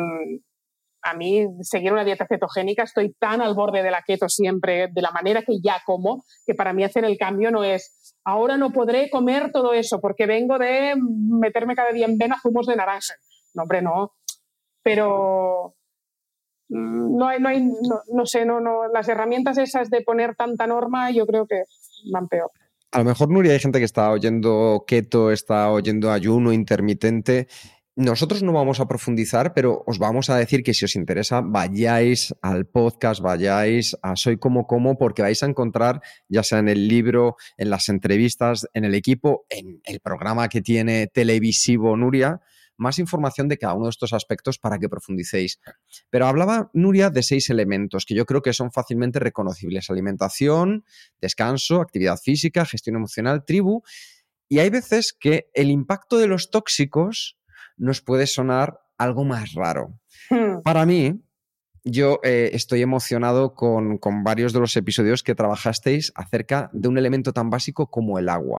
a mí seguir una dieta cetogénica estoy tan al borde de la keto siempre, de la manera que ya como, que para mí hacer el cambio no es, ahora no podré comer todo eso porque vengo de meterme cada día en vena zumos de naranja. No, hombre, no. Pero mm, no hay, no, hay, no, sé, no, no, las herramientas esas de poner tanta norma yo creo que van peor. A lo mejor, Nuria, hay gente que está oyendo keto, está oyendo ayuno intermitente. Nosotros no vamos a profundizar, pero os vamos a decir que si os interesa, vayáis al podcast, vayáis a Soy como como, porque vais a encontrar, ya sea en el libro, en las entrevistas, en el equipo, en el programa que tiene televisivo Nuria, más información de cada uno de estos aspectos para que profundicéis. Pero hablaba Nuria de seis elementos que yo creo que son fácilmente reconocibles. Alimentación, descanso, actividad física, gestión emocional, tribu. Y hay veces que el impacto de los tóxicos nos puede sonar algo más raro. Hmm. Para mí, yo eh, estoy emocionado con, con varios de los episodios que trabajasteis acerca de un elemento tan básico como el agua.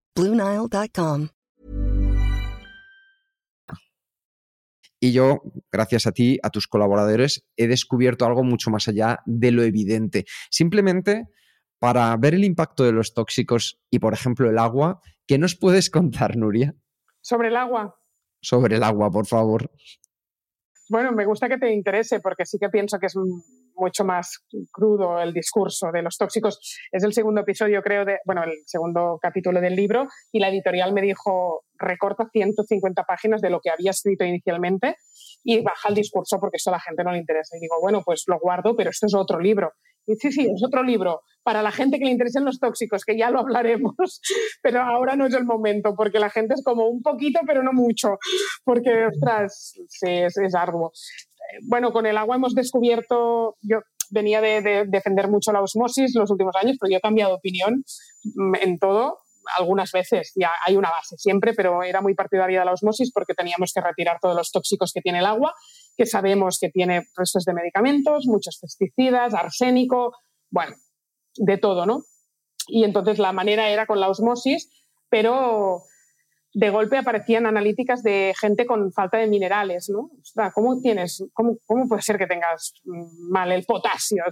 BlueNile.com. Y yo, gracias a ti, a tus colaboradores, he descubierto algo mucho más allá de lo evidente. Simplemente para ver el impacto de los tóxicos y, por ejemplo, el agua, ¿qué nos puedes contar, Nuria? Sobre el agua. Sobre el agua, por favor. Bueno, me gusta que te interese porque sí que pienso que es mucho más crudo el discurso de los tóxicos. Es el segundo episodio, creo, de, bueno, el segundo capítulo del libro y la editorial me dijo, recorta 150 páginas de lo que había escrito inicialmente y baja el discurso porque esto a la gente no le interesa. Y digo, bueno, pues lo guardo, pero esto es otro libro. Y sí, sí, es otro libro para la gente que le interesen los tóxicos, que ya lo hablaremos, pero ahora no es el momento, porque la gente es como un poquito, pero no mucho, porque, ostras, sí, es, es arduo. Bueno, con el agua hemos descubierto, yo venía de, de defender mucho la osmosis los últimos años, pero yo he cambiado opinión mm, en todo, algunas veces, ya hay una base siempre, pero era muy partidaria de la osmosis porque teníamos que retirar todos los tóxicos que tiene el agua, que sabemos que tiene restos de medicamentos, muchos pesticidas, arsénico, bueno, de todo, ¿no? Y entonces la manera era con la osmosis, pero de golpe aparecían analíticas de gente con falta de minerales, ¿no? Ostras, ¿cómo, tienes, cómo, ¿Cómo puede ser que tengas mal el potasio?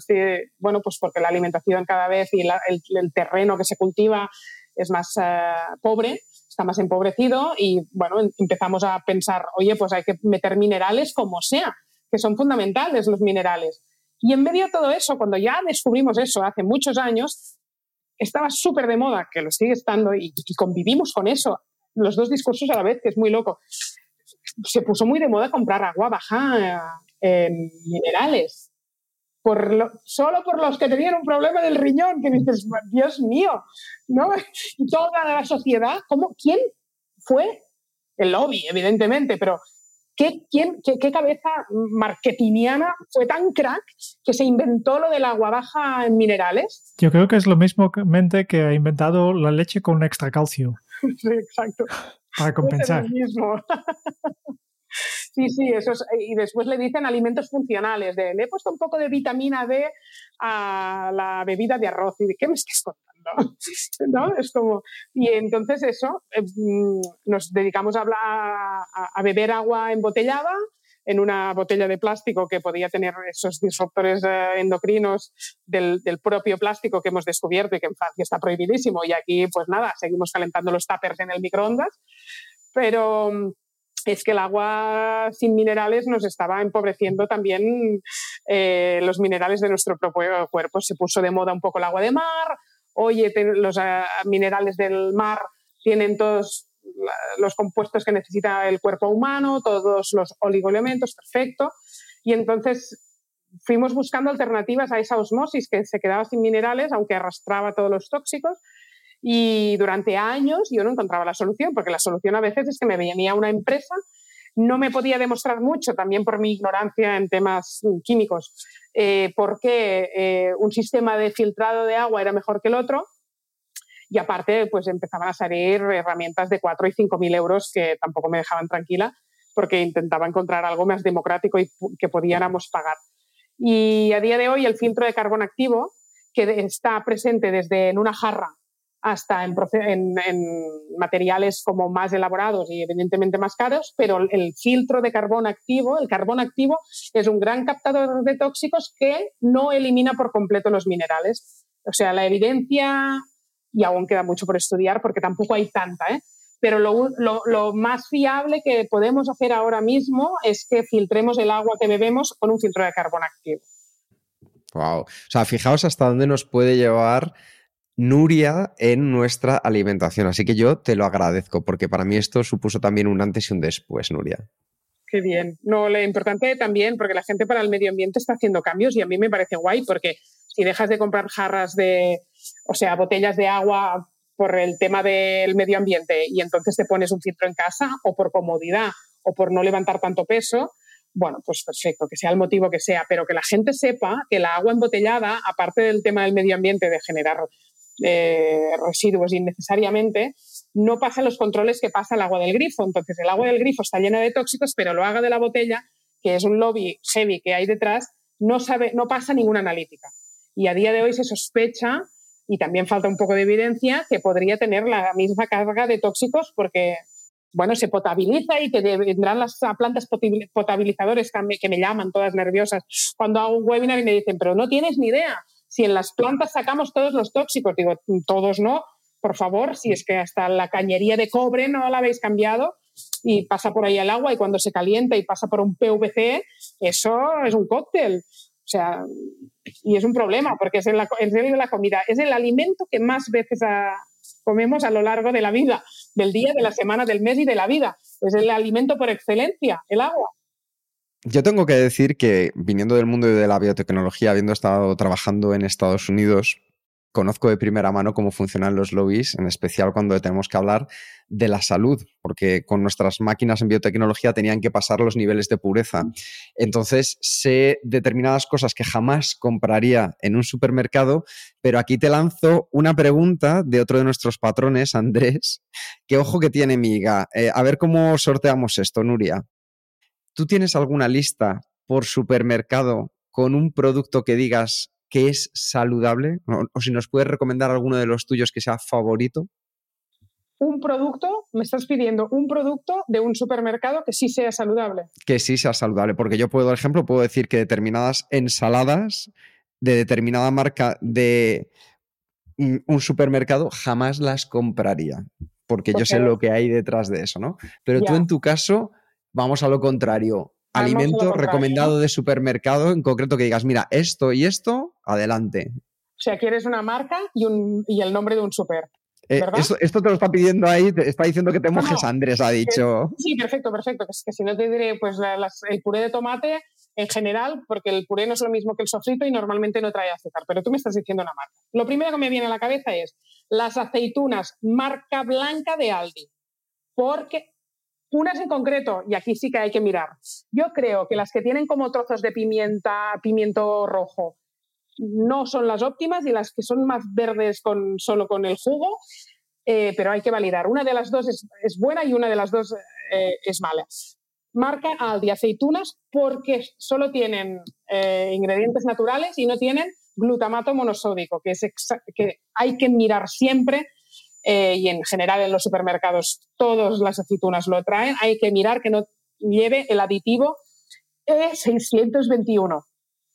Bueno, pues porque la alimentación cada vez y el, terreno que se cultiva es más uh, pobre, está más empobrecido y, bueno, empezamos a pensar, oye, pues hay que meter minerales como sea, que son fundamentales los minerales. Y en medio de todo eso, cuando ya descubrimos eso hace muchos años, estaba súper de moda, que lo sigue estando, y convivimos con eso los dos discursos a la vez, que es muy loco. Se puso muy de moda comprar agua baja en minerales. Por lo, solo por los que tenían un problema del riñón, que dices, Dios mío, ¿no? Y toda la sociedad, ¿cómo, ¿quién fue? El lobby, evidentemente, pero ¿qué, quién, qué, cabeza marketingiana fue tan crack que se inventó lo del agua baja en minerales? Yo creo que es lo mismo mente que ha inventado la leche con extra calcio. Sí, exacto. Para compensar. Es el mismo. Sí, sí, eso es, y después le dicen alimentos funcionales. De, le he puesto un poco de vitamina D a la bebida de arroz. ¿Y de qué me estás contando? ¿No? Es como, y entonces eso, eh, nos dedicamos a, hablar, a, a beber agua embotellada en una botella de plástico que podía tener esos disruptores eh, endocrinos del, propio plástico que hemos descubierto y que en Francia está prohibidísimo. Y aquí, pues nada, seguimos calentando los tuppers en el microondas. Pero es que el agua sin minerales nos estaba empobreciendo también eh, los minerales de nuestro propio cuerpo. Se puso de moda un poco el agua de mar. Oye, los uh, minerales del mar tienen todos los compuestos que necesita el cuerpo humano, todos los oligoelementos, perfecto. Y entonces fuimos buscando alternativas a esa osmosis que se quedaba sin minerales, aunque arrastraba todos los tóxicos. Y durante años yo no encontraba la solución, porque la solución a veces es que me venía una empresa, no me podía demostrar mucho, también por mi ignorancia en temas químicos, eh, por qué eh, un sistema de filtrado de agua era mejor que el otro y aparte pues empezaban a salir herramientas de 4 y 5 mil euros que tampoco me dejaban tranquila porque intentaba encontrar algo más democrático y que pudiéramos pagar. Y a día de hoy el filtro de carbón activo, que está presente desde en una jarra hasta en, materiales como más elaborados y evidentemente más caros, pero el filtro de carbón activo, el carbón activo es un gran captador de tóxicos que no elimina por completo los minerales. O sea, la evidencia, y aún queda mucho por estudiar porque tampoco hay tanta, ¿eh? pero lo, lo, más fiable que podemos hacer ahora mismo es que filtremos el agua que bebemos con un filtro de carbón activo. Wow. O sea, fijaos hasta dónde nos puede llevar Nuria en nuestra alimentación. Así que yo te lo agradezco, porque para mí esto supuso también un antes y un después, Nuria. Qué bien. No, lo importante también, porque la gente para el medio ambiente está haciendo cambios y a mí me parece guay, porque si dejas de comprar jarras de, o sea, botellas de agua por el tema del medio ambiente y entonces te pones un filtro en casa o por comodidad o por no levantar tanto peso, bueno, pues perfecto, que sea el motivo que sea, pero que la gente sepa que la agua embotellada, aparte del tema del medio ambiente de generar eh, residuos innecesariamente, no pasa los controles que pasa el agua del grifo. Entonces, el agua del grifo está llena de tóxicos, pero lo haga de la botella, que es un lobby heavy que hay detrás, no, sabe, no pasa ninguna analítica. Y a día de hoy se sospecha, y también falta un poco de evidencia, que podría tener la misma carga de tóxicos porque bueno, se potabiliza y que vendrán las plantas potabilizadores que me llaman todas nerviosas cuando hago un webinar y me dicen, pero no tienes ni idea, si en las plantas sacamos todos los tóxicos, digo, todos no, por favor, si es que hasta la cañería de cobre no la habéis cambiado y pasa por ahí el agua y cuando se calienta y pasa por un PVC, eso es un cóctel. O sea, y es un problema porque es el, de la comida, es el alimento que más veces comemos a lo largo de la vida, del día, de la semana, del mes y de la vida. Es el alimento por excelencia, el agua. Yo tengo que decir que viniendo del mundo de la biotecnología, habiendo estado trabajando en Estados Unidos, conozco de primera mano cómo funcionan los lobbies, en especial cuando tenemos que hablar de la salud, porque con nuestras máquinas en biotecnología tenían que pasar los niveles de pureza. Entonces, sé determinadas cosas que jamás compraría en un supermercado, pero aquí te lanzo una pregunta de otro de nuestros patrones, Andrés, que ojo que tiene miga. Eh, a ver cómo sorteamos esto, Nuria. ¿Tú tienes alguna lista por supermercado con un producto que digas que es saludable? O, si nos puedes recomendar alguno de los tuyos que sea favorito. Un producto, me estás pidiendo un producto de un supermercado que sí sea saludable. Que sí sea saludable, porque yo puedo, por ejemplo, puedo decir que determinadas ensaladas de determinada marca de un supermercado jamás las compraría, porque yo sé lo que hay detrás de eso, ¿no? Pero tú en tu caso, vamos a lo contrario. Alimento recomendado de supermercado, en concreto que digas, mira, esto y esto, adelante. O sea, quieres una marca y, un, y el nombre de un super. Eh, esto, te lo está pidiendo ahí, te está diciendo que te mojes, Andrés, ha dicho. Sí, perfecto, perfecto. Que, que si no te diré, pues el puré de tomate en general, porque el puré no es lo mismo que el sofrito y normalmente no trae azúcar, pero tú me estás diciendo una marca. Lo primero que me viene a la cabeza es las aceitunas marca blanca de Aldi, porque unas en concreto, y aquí sí que hay que mirar. Yo creo que las que tienen como trozos de pimienta, pimiento rojo, no son las óptimas y las que son más verdes con, solo con el jugo, eh, pero hay que validar. Una de las dos es, buena y una de las dos eh, es mala. Marca Aldi aceitunas porque solo tienen eh, ingredientes naturales y no tienen glutamato monosódico, que, es que hay que mirar siempre eh, y en general en los supermercados todas las aceitunas lo traen, hay que mirar que no lleve el aditivo E621,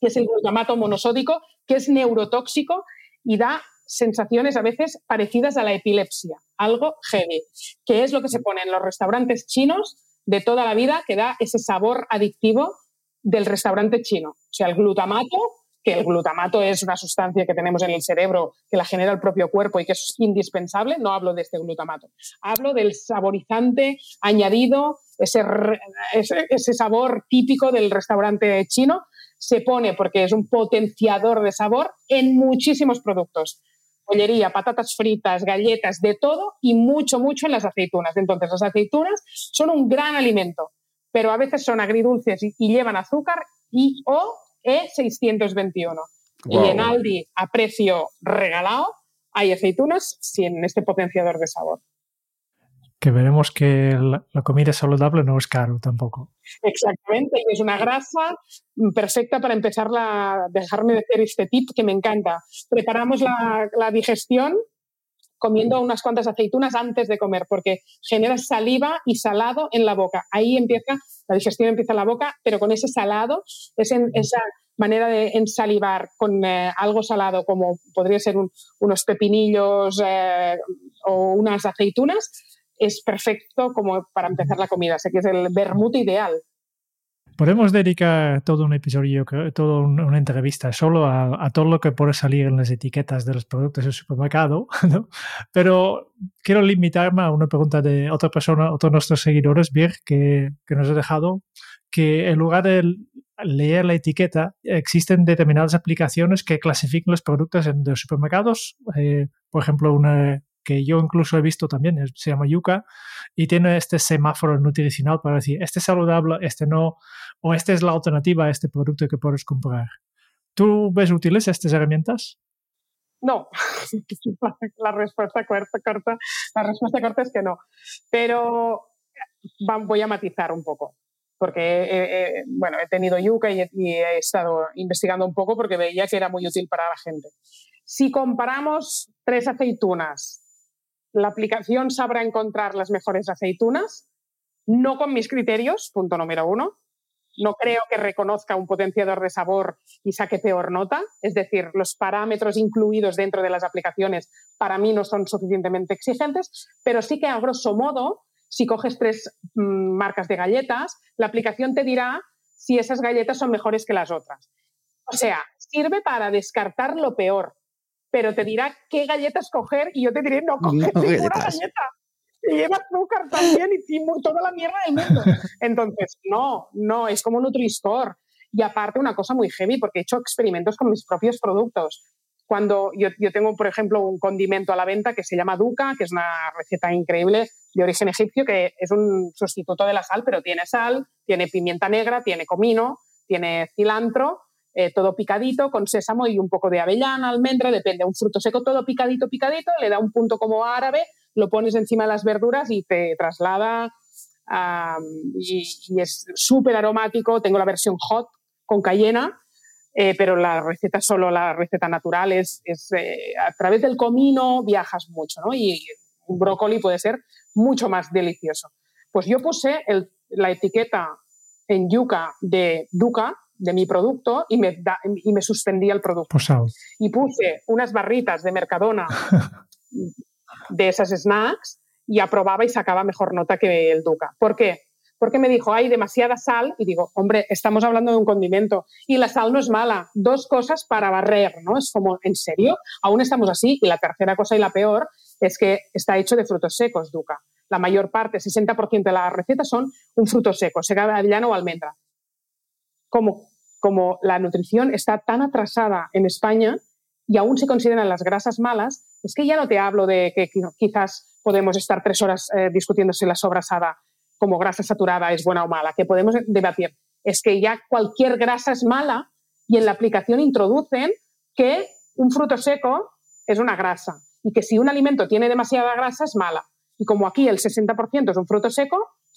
que es el glutamato monosódico, que es neurotóxico y da sensaciones a veces parecidas a la epilepsia, algo heavy, que es lo que se pone en los restaurantes chinos de toda la vida, que da ese sabor adictivo del restaurante chino. O sea, el glutamato que el glutamato es una sustancia que tenemos en el cerebro que la genera el propio cuerpo y que es indispensable, no hablo de este glutamato. Hablo del saborizante añadido, ese, sabor típico del restaurante chino, se pone porque es un potenciador de sabor en muchísimos productos. Pollería, patatas fritas, galletas, de todo y mucho, mucho en las aceitunas. Entonces, las aceitunas son un gran alimento, pero a veces son agridulces y, y llevan azúcar y o E621. Y en Aldi, a precio regalado, hay aceitunas sin este potenciador de sabor. Que veremos que la, comida saludable no es caro tampoco. Exactamente, es una grasa perfecta para empezar a dejarme de hacer este tip que me encanta. Preparamos la, la digestión comiendo unas cuantas aceitunas antes de comer, porque genera saliva y salado en la boca. Ahí empieza, la digestión empieza en la boca, pero con ese salado, esa manera de ensalivar con eh, algo salado, como podría ser unos pepinillos eh, o unas aceitunas, es perfecto como para empezar la comida. Sé que es el vermut ideal. Podemos dedicar todo un episodio, toda una entrevista solo a, todo lo que puede salir en las etiquetas de los productos del supermercado, ¿no? pero quiero limitarme a una pregunta de otra persona, otro de nuestros seguidores, Bier, que, que nos ha dejado, que en lugar de leer la etiqueta, existen determinadas aplicaciones que clasifican los productos en los supermercados. Eh, por ejemplo, una que yo incluso he visto también, se llama Yuka, y tiene este semáforo nutricional para decir, este es saludable, este no, o esta es la alternativa a este producto que puedes comprar. ¿Tú ves útiles estas herramientas? No, la respuesta corta, la respuesta corta es que no. Pero voy a matizar un poco, porque bueno, he tenido Yuka y he estado investigando un poco porque veía que era muy útil para la gente. Si comparamos tres aceitunas la aplicación sabrá encontrar las mejores aceitunas, no con mis criterios, punto número uno. No creo que reconozca un potenciador de sabor y saque peor nota. Es decir, los parámetros incluidos dentro de las aplicaciones para mí no son suficientemente exigentes, pero sí que a grosso modo, si coges tres mm, marcas de galletas, la aplicación te dirá si esas galletas son mejores que las otras. O sea, sirve para descartar lo peor pero te dirá qué galletas coger y yo te diré, no coger ninguna galleta. Y lleva azúcar también y, toda la mierda del mundo. Entonces, no, no, es como Nutri-Store. Y aparte, una cosa muy heavy, porque he hecho experimentos con mis propios productos. Cuando yo, yo, tengo, por ejemplo, un condimento a la venta que se llama Duca, que es una receta increíble de origen egipcio, que es un sustituto de la sal, pero tiene sal, tiene pimienta negra, tiene comino, tiene cilantro eh, todo picadito, con sésamo y un poco de avellana, almendra, depende, un fruto seco todo picadito, picadito, le da un punto como árabe, lo pones encima de las verduras y te traslada y, es súper aromático. Tengo la versión hot con cayena, eh, pero la receta solo la receta natural es, eh, a través del comino viajas mucho, ¿no? Y un brócoli puede ser mucho más delicioso. Pues yo puse la etiqueta en yuca de Duca, de mi producto y me, y me suspendía el producto. Y puse unas barritas de Mercadona de esas snacks y aprobaba y sacaba mejor nota que el Duca. ¿Por qué? Porque me dijo, hay demasiada sal y digo, hombre, estamos hablando de un condimento y la sal no es mala. Dos cosas para barrer, ¿no? Es como, ¿en serio? Aún estamos así. Y la tercera cosa y la peor es que está hecho de frutos secos, Duca. La mayor parte, 60% de las recetas son un fruto seco, sea avellano o almendra como, como la nutrición está tan atrasada en España y aún se consideran las grasas malas, es que ya no te hablo de que quizás podemos estar tres horas eh, discutiendo si la sobrasada como grasa saturada es buena o mala, que podemos debatir. Es que ya cualquier grasa es mala y en la aplicación introducen que un fruto seco es una grasa y que si un alimento tiene demasiada grasa es mala. Y como aquí el 60% es un fruto seco,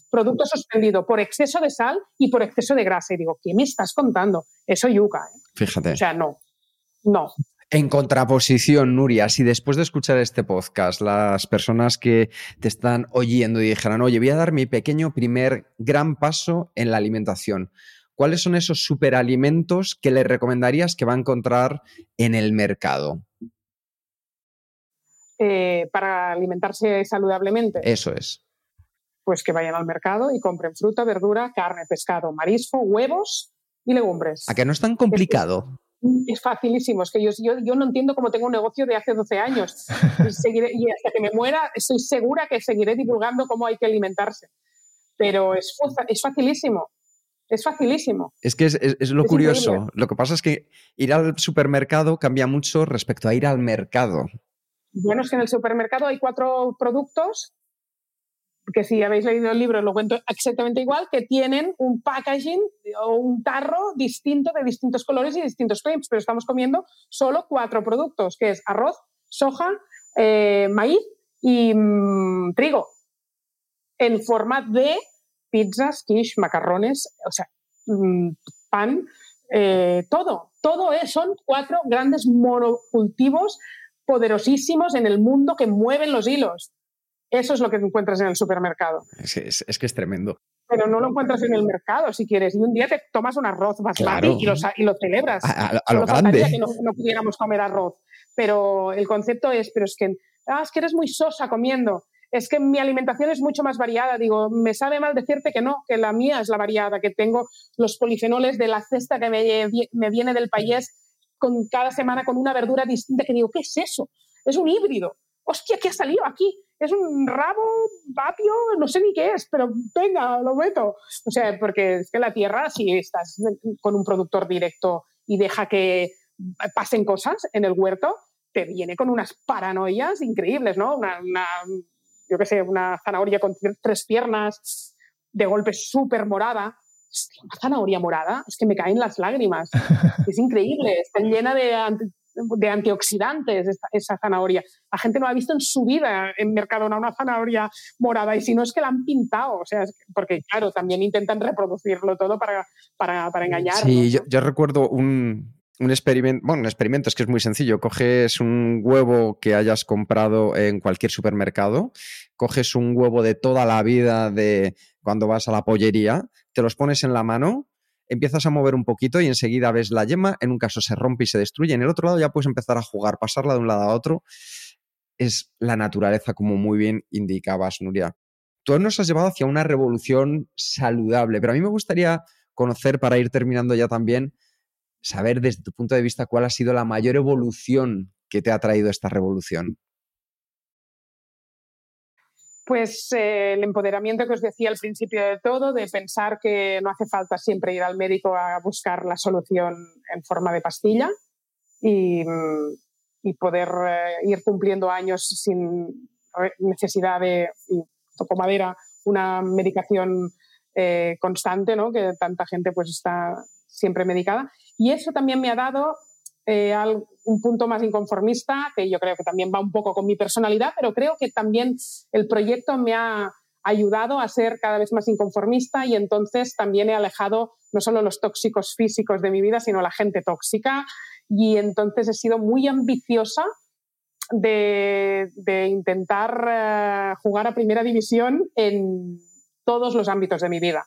producto suspendido por exceso de sal y por exceso de grasa. Y digo, ¿qué me estás contando? Eso yuca. ¿eh? Fíjate. O sea, no, no. En contraposición, Nuria, si después de escuchar este podcast las personas que te están oyendo y dijeran, oye, voy a dar mi pequeño primer gran paso en la alimentación, ¿cuáles son esos superalimentos que le recomendarías que va a encontrar en el mercado? Eh, para alimentarse saludablemente. Eso es pues que vayan al mercado y compren fruta, verdura, carne, pescado, marisco, huevos y legumbres. ¿A que no es tan complicado? Es, facilísimo, es que yo, yo, no entiendo cómo tengo un negocio de hace 12 años y, seguiré, y hasta que me muera estoy segura que seguiré divulgando cómo hay que alimentarse. Pero es, es facilísimo. Es facilísimo. Es que es, lo curioso. Lo que pasa es que ir al supermercado cambia mucho respecto a ir al mercado. Bueno, es que en el supermercado hay cuatro productos que si habéis leído el libro lo cuento exactamente igual, que tienen un packaging o un tarro distinto de distintos colores y distintos claims, pero estamos comiendo solo cuatro productos, que es arroz, soja, eh, maíz y mm, trigo en forma de pizzas, quiche, macarrones, o sea, mm, pan, eh, todo. Todo son cuatro grandes monocultivos poderosísimos en el mundo que mueven los hilos. Eso es lo que encuentras en el supermercado. Es, que es tremendo. Pero no lo encuentras en el mercado, si quieres. Y un día te tomas un arroz basmati y, lo, celebras. A, lo grande. que no, no, pudiéramos comer arroz. Pero el concepto es, pero es que, ah, es que eres muy sosa comiendo es que mi alimentación es mucho más variada. Digo, me sabe mal decirte que no, que la mía es la variada, que tengo los polifenoles de la cesta que me, me viene del país con cada semana con una verdura distinta, que digo, ¿qué es eso? Es un híbrido. Hostia, ¿qué ha salido aquí? Es un rabo, vapio, no sé ni qué es, pero venga, lo meto. O sea, porque es que la tierra, si estás con un productor directo y deja que pasen cosas en el huerto, te viene con unas paranoias increíbles, ¿no? una yo qué sé, una zanahoria con tres piernas, de golpe súper morada. Una zanahoria morada, es que me caen las lágrimas. Es increíble, está llena de, de antioxidantes esa zanahoria. La gente no ha visto en su vida en Mercadona una zanahoria morada y si no es que la han pintado, o sea, porque claro, también intentan reproducirlo todo para, para, para engañar. Sí, yo, recuerdo un, un experimento, bueno, un experimento es que es muy sencillo. Coges un huevo que hayas comprado en cualquier supermercado, coges un huevo de toda la vida de cuando vas a la pollería, te los pones en la mano, empiezas a mover un poquito y enseguida ves la yema, en un caso se rompe y se destruye, en el otro lado ya puedes empezar a jugar, pasarla de un lado a otro. Es la naturaleza, como muy bien indicabas, Nuria. Tú nos has llevado hacia una revolución saludable, pero a mí me gustaría conocer, para ir terminando ya también, saber desde tu punto de vista cuál ha sido la mayor evolución que te ha traído esta revolución. Pues eh, el empoderamiento que os decía al principio de todo, de pensar que no hace falta siempre ir al médico a buscar la solución en forma de pastilla y, poder eh, ir cumpliendo años sin necesidad de, y toco madera, una medicación eh, constante, ¿no? que tanta gente pues está siempre medicada. Y eso también me ha dado eh, un punto más inconformista, que yo creo que también va un poco con mi personalidad, pero creo que también el proyecto me ha ayudado a ser cada vez más inconformista y entonces también he alejado no solo los tóxicos físicos de mi vida, sino la gente tóxica. Y entonces he sido muy ambiciosa de, intentar eh, jugar a primera división en todos los ámbitos de mi vida.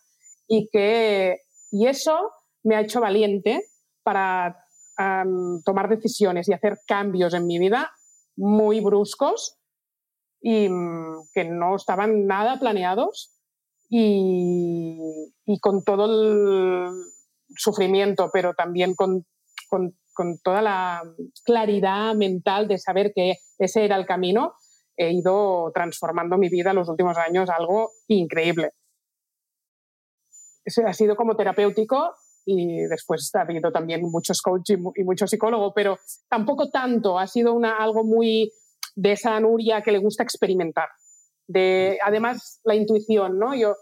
Y, que, y eso me ha hecho valiente para tomar decisiones y hacer cambios en mi vida muy bruscos y mm, que no estaban nada planeados y, con todo el sufrimiento, pero también con, con, toda la claridad mental de saber que ese era el camino, he ido transformando mi vida en los últimos años algo increíble. Ha sido como terapéutico y después ha habido también muchos coaches y, muchos psicólogos, pero tampoco tanto, ha sido una, algo muy de esa Nuria que le gusta experimentar. De, además, la intuición, ¿no? Yo,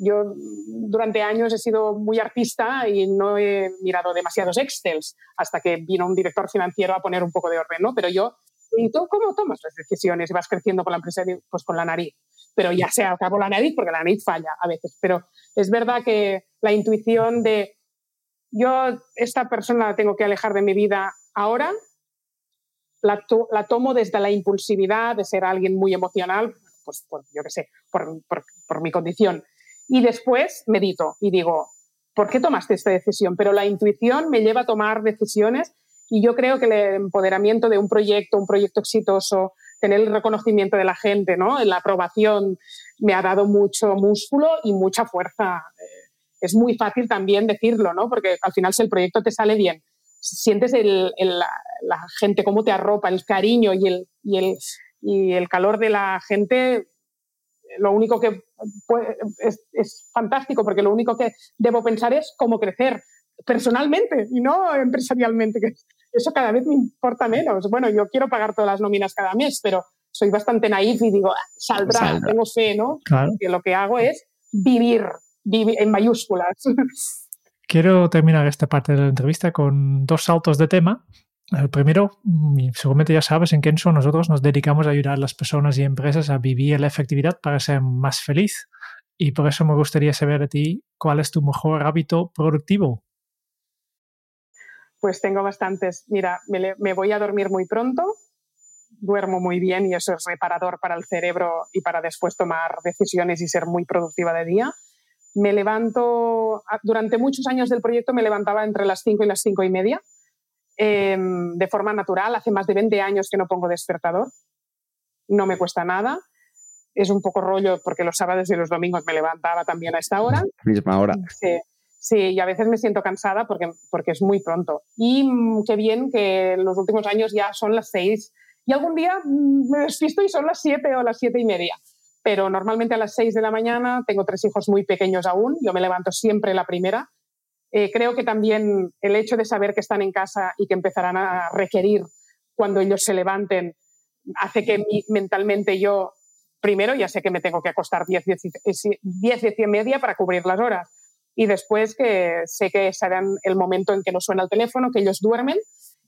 yo durante años he sido muy artista y no he mirado demasiados Excels hasta que vino un director financiero a poner un poco de orden, ¿no? Pero yo, ¿y tú cómo tomas las decisiones vas creciendo con la empresa? Pues con la nariz. Pero ya sea acabo la nariz porque la nariz falla a veces. Pero es verdad que la intuición de yo esta persona la tengo que alejar de mi vida ahora, la, tomo desde la impulsividad de ser alguien muy emocional, pues por, yo qué sé, por, por, mi condición. Y después medito y digo, ¿por qué tomaste esta decisión? Pero la intuición me lleva a tomar decisiones y yo creo que el empoderamiento de un proyecto, un proyecto exitoso, tener el reconocimiento de la gente, ¿no? la aprobación, me ha dado mucho músculo y mucha fuerza es muy fácil también decirlo, ¿no? Porque al final si el proyecto te sale bien, sientes el, la, gente cómo te arropa, el cariño y el, y el, y el calor de la gente, lo único que es, es, fantástico, porque lo único que debo pensar es cómo crecer personalmente y no empresarialmente, que eso cada vez me importa menos. Bueno, yo quiero pagar todas las nóminas cada mes, pero soy bastante naif y digo, ah, saldrá, tengo fe, ¿no? Que lo que hago es vivir en mayúsculas. Quiero terminar esta parte de la entrevista con dos saltos de tema. El primero, mm, seguramente ya sabes, en Kenso nosotros nos dedicamos a ayudar a las personas y empresas a vivir la efectividad para ser más feliz. Y por eso me gustaría saber de ti cuál es tu mejor hábito productivo. Pues tengo bastantes. Mira, me, me voy a dormir muy pronto, duermo muy bien y eso es reparador para el cerebro y para después tomar decisiones y ser muy productiva de día. Me levanto, durante muchos años del proyecto me levantaba entre las 5 y las 5 y media, em, de forma natural. Hace más de 20 años que no pongo despertador. No me cuesta nada. Es un poco rollo porque los sábados y los domingos me levantaba también a esta hora. Misma hora. Sí, sí y a veces me siento cansada porque, porque es muy pronto. Y mm, qué bien que en los últimos años ya son las 6 y algún día mm, me despisto y son las 7 o las 7 y media pero normalmente a las 6 de la mañana tengo tres hijos muy pequeños aún, yo me levanto siempre la primera. Eh, creo que también el hecho de saber que están en casa y que empezarán a requerir cuando ellos se levanten hace que mentalmente yo, primero, ya sé que me tengo que acostar 10, 10, 10, y media para cubrir las horas. Y después que sé que serán el momento en que no suena el teléfono, que ellos duermen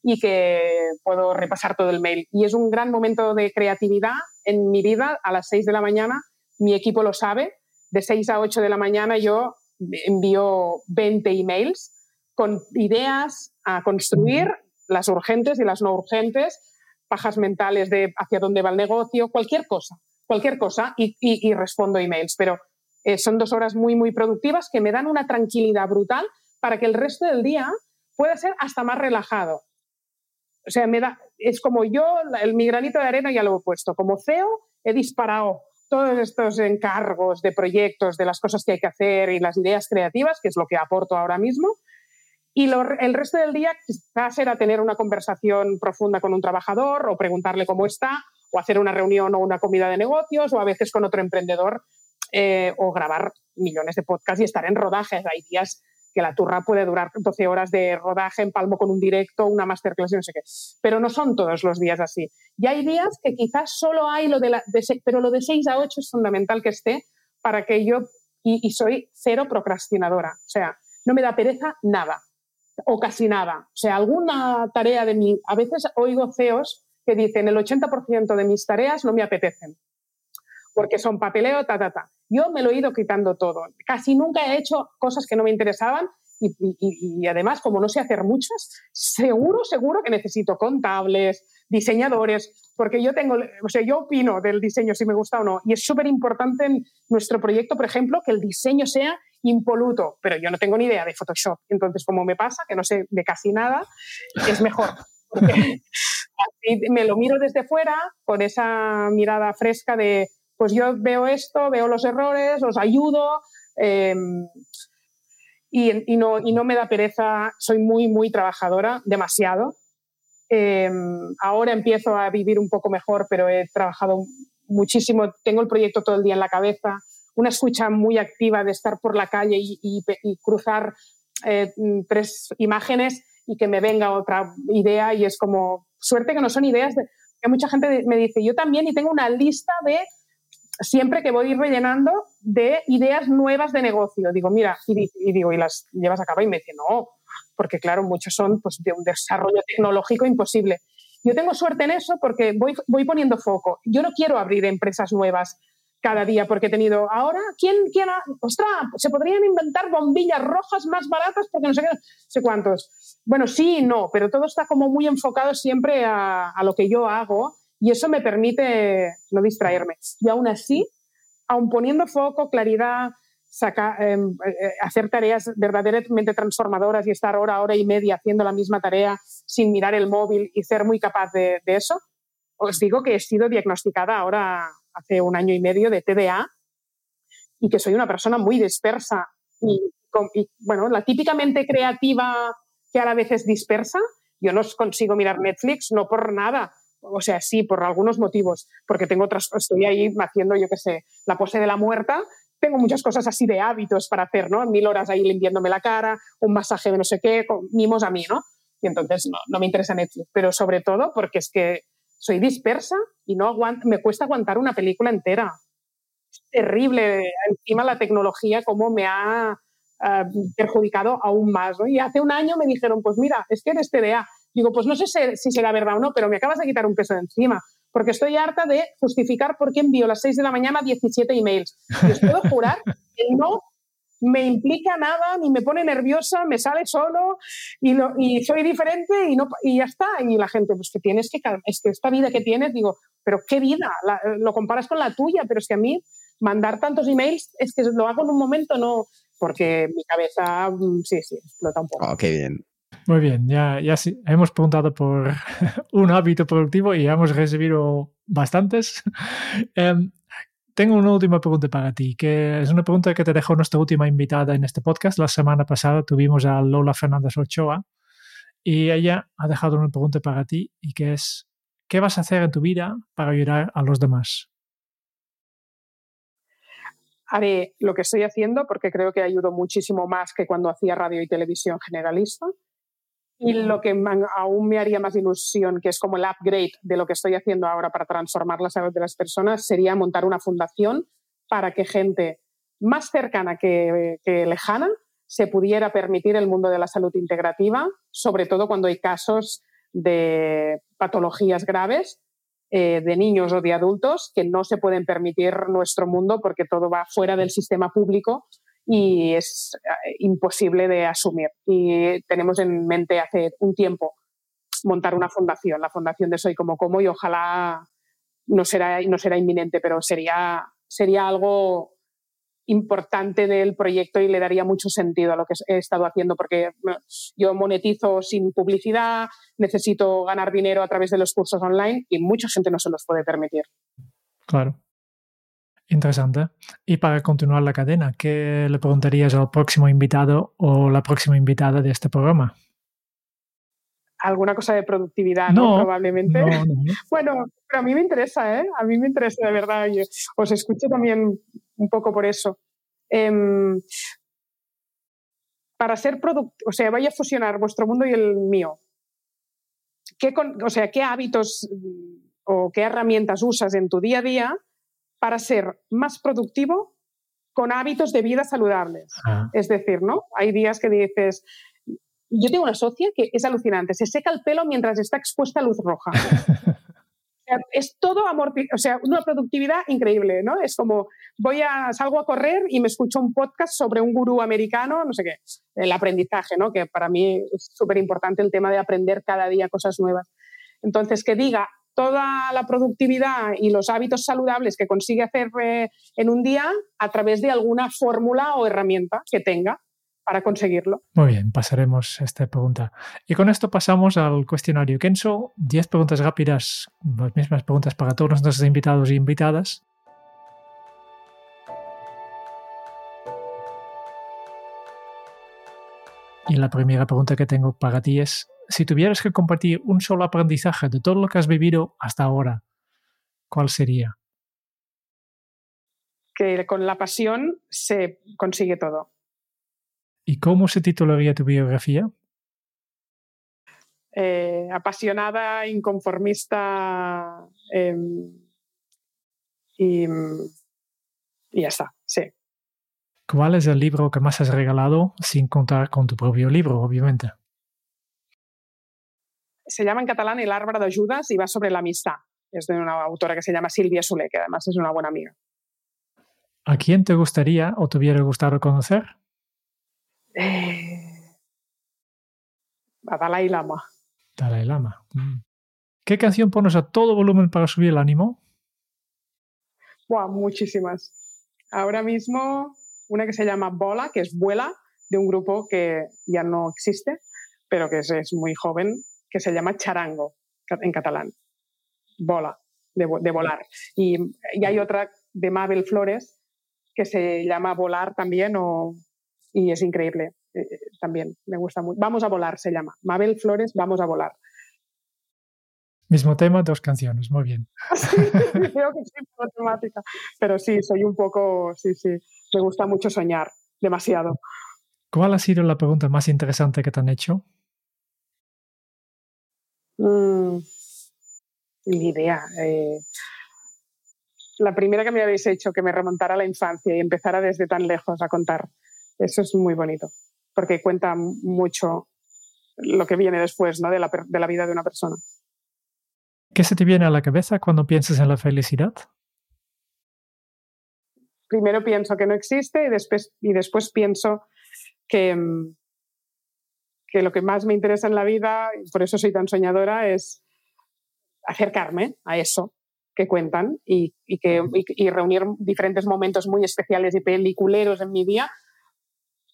y que puedo repasar todo el mail. Y es un gran momento de creatividad en mi vida a las 6 de la mañana. Mi equipo lo sabe. De 6 a 8 de la mañana yo envío 20 emails con ideas a construir, las urgentes y las no urgentes, pajas mentales de hacia dónde va el negocio, cualquier cosa, cualquier cosa, y, y, respondo emails. Pero eh, son dos horas muy, muy productivas que me dan una tranquilidad brutal para que el resto del día pueda ser hasta más relajado. O sea, me da, es como yo, el, mi granito de arena ya lo he puesto. Como CEO he disparado todos estos encargos de proyectos, de las cosas que hay que hacer y las ideas creativas, que es lo que aporto ahora mismo. Y el resto del día quizás era tener una conversación profunda con un trabajador o preguntarle cómo está, o hacer una reunión o una comida de negocios, o a veces con otro emprendedor, eh, o grabar millones de podcasts y estar en rodajes. Hay días que la turra puede durar 12 horas de rodaje en palmo con un directo, una masterclass y no sé qué. Pero no son todos los días así. Y hay días que quizás solo hay lo de, la, pero lo de 6 a 8 es fundamental que esté para que yo, y, soy cero procrastinadora, o sea, no me da pereza nada o casi nada. O sea, alguna tarea de mí, a veces oigo CEOs que dicen el 80% de mis tareas no me apetecen porque son papeleo, ta, ta, ta. Yo me lo he ido quitando todo. Casi nunca he hecho cosas que no me interesaban y, además, como no sé hacer muchas, seguro, seguro que necesito contables, diseñadores, porque yo tengo, o sea, yo opino del diseño si me gusta o no. Y es súper importante en nuestro proyecto, por ejemplo, que el diseño sea impoluto, pero yo no tengo ni idea de Photoshop. Entonces, como me pasa, que no sé de casi nada, es mejor. así me lo miro desde fuera con esa mirada fresca de pues yo veo esto, veo los errores, los ayudo em, y, no, y, no, me da pereza, soy muy, muy trabajadora, demasiado. Em, ahora empiezo a vivir un poco mejor, pero he trabajado muchísimo, tengo el proyecto todo el día en la cabeza, una escucha muy activa de estar por la calle y, cruzar eh, tres imágenes y que me venga otra idea y es como, suerte que no son ideas de, que mucha gente me dice, yo también y tengo una lista de siempre que voy rellenando de ideas nuevas de negocio. Digo, mira, y, digo, ¿y las llevas a cabo? Y me dice, no, porque claro, muchos son pues, de un desarrollo tecnológico imposible. Yo tengo suerte en eso porque voy, voy poniendo foco. Yo no quiero abrir empresas nuevas cada día porque he tenido ahora, ¿quién, quién ostras, se podrían inventar bombillas rojas más baratas porque no sé cuántos. Bueno, sí y no, pero todo está como muy enfocado siempre a lo que yo hago y eso me permite no distraerme. Y aún así, aun poniendo foco, claridad, em, eh, eh, hacer tareas verdaderamente transformadoras y estar hora, hora y media haciendo la misma tarea sin mirar el móvil y ser muy capaz de, eso, os digo que he sido diagnosticada ahora hace un año y medio de TDA y que soy una persona muy dispersa y, y bueno, la típicamente creativa que a la vez es dispersa, yo no consigo mirar Netflix no por nada, o sea, sí, por algunos motivos, porque tengo otras, estoy ahí haciendo, yo qué sé, la pose de la muerta, tengo muchas cosas así de hábitos para hacer, ¿no? Mil horas ahí limpiándome la cara, un masaje de no sé qué, con mimos a mí, ¿no? Y entonces no, no me interesa Netflix, pero sobre todo porque es que soy dispersa y no me cuesta aguantar una película entera. Es terrible, encima la tecnología, cómo me ha eh, perjudicado aún más, ¿no? Y hace un año me dijeron, pues mira, es que eres TDA Digo, pues no sé si será verdad o no, pero me acabas de quitar un peso de encima, porque estoy harta de justificar por qué envío a las 6 de la mañana 17 emails. Y os puedo jurar que no me implica nada, ni me pone nerviosa, me sale solo y, y soy diferente y, no, y ya está. Y la gente, pues que tienes que, es que esta vida que tienes, digo, pero qué vida, lo comparas con la tuya, pero es que a mí mandar tantos emails es que lo hago en un momento, no, porque mi cabeza, mm, sí, sí, explota un poco. Oh, qué bien. Muy bien, ya, sí, hemos preguntado por un hábito productivo y ya hemos recibido bastantes. Em, tengo una última pregunta para ti, que es una pregunta que te dejó nuestra última invitada en este podcast. La semana pasada tuvimos a Lola Fernández Ochoa y ella ha dejado una pregunta para ti y que es, ¿qué vas a hacer en tu vida para ayudar a los demás? Haré lo que estoy haciendo porque creo que ayudo muchísimo más que cuando hacía radio y televisión generalista y lo que aún me haría más ilusión, que es como el upgrade de lo que estoy haciendo ahora para transformar la salud de las personas, sería montar una fundación para que gente más cercana que, lejana se pudiera permitir el mundo de la salud integrativa, sobre todo cuando hay casos de patologías graves eh, de niños o de adultos que no se pueden permitir nuestro mundo porque todo va fuera del sistema público y es eh, imposible de asumir. Y tenemos en mente hace un tiempo montar una fundación, la fundación de Soy como como y ojalá no será, no será inminente, pero sería, sería algo importante del proyecto y le daría mucho sentido a lo que he estado haciendo porque yo monetizo sin publicidad, necesito ganar dinero a través de los cursos online y mucha gente no se los puede permitir. Claro. Interesante. Y para continuar la cadena, ¿qué le preguntarías al próximo invitado o la próxima invitada de este programa? Alguna cosa de productividad, ¿no? Probablemente. bueno, pero a mí me interesa, ¿eh? A mí me interesa de verdad. Yo os escucho también un poco por eso. Em, para ser productivo, o sea, vaya a fusionar vuestro mundo y el mío. ¿Qué o sea, ¿qué hábitos o qué herramientas usas en tu día a día para ser más productivo con hábitos de vida saludables. Ah. Es decir, ¿no? Hay días que dices, yo tengo una socia que es alucinante, se seca el pelo mientras está expuesta a luz roja. es todo amor, o sea, una productividad increíble, ¿no? Es como voy a salgo a correr y me escucho un podcast sobre un gurú americano, no sé qué, el aprendizaje, ¿no? Que para mí es súper importante el tema de aprender cada día cosas nuevas. Entonces, que diga, toda la productividad y los hábitos saludables que consigue hacer eh, en un día a través de alguna fórmula o herramienta que tenga para conseguirlo. Muy bien, pasaremos esta pregunta. Y con esto pasamos al cuestionario Kenso. Diez preguntas rápidas, las mismas preguntas para todos nuestros invitados e invitadas. Y la primera pregunta que tengo para ti es, si tuvieras que compartir un solo aprendizaje de todo lo que has vivido hasta ahora, ¿cuál sería? Que con la pasión se consigue todo. ¿Y cómo se titularía tu biografía? Eh, apasionada, inconformista em, y, y ya está, sí. ¿Cuál es el libro que más has regalado sin contar con tu propio libro, obviamente? Se llama en catalán El árbol de Judas y va sobre la amistad. Es de una autora que se llama Silvia Sule, que además es una buena amiga. ¿A quién te gustaría o te hubiera gustado conocer? Eh, a Dalai Lama. Dalai Lama. Mm. ¿Qué canción pones a todo volumen para subir el ánimo? Buah, muchísimas. Ahora mismo una que se llama Bola, que es Vuela, de un grupo que ya no existe, pero que es muy joven que se llama charango en catalán, bola, de, volar. Y, hay otra de Mabel Flores que se llama Volar también y es increíble. Eh, eh, también me gusta mucho. Vamos a volar se llama. Mabel Flores, Vamos a volar. Mismo tema, dos canciones, muy bien. creo que sí, matemática. Pero sí, soy un poco, sí, sí, me gusta mucho soñar, demasiado. ¿Cuál ha sido la pregunta más interesante que te han hecho? Ni idea. Eh, la primera que me habéis hecho, que me remontara a la infancia y empezara desde tan lejos a contar, eso es muy bonito, porque cuenta mucho lo que viene después ¿no? de, la, de la vida de una persona. ¿Qué se te viene a la cabeza cuando piensas en la felicidad? Primero pienso que no existe y después, y después pienso que, mm, que lo que más me interesa en la vida, y por eso soy tan soñadora, es acercarme a eso que cuentan y, que, y, reunir diferentes momentos muy especiales y peliculeros en mi día,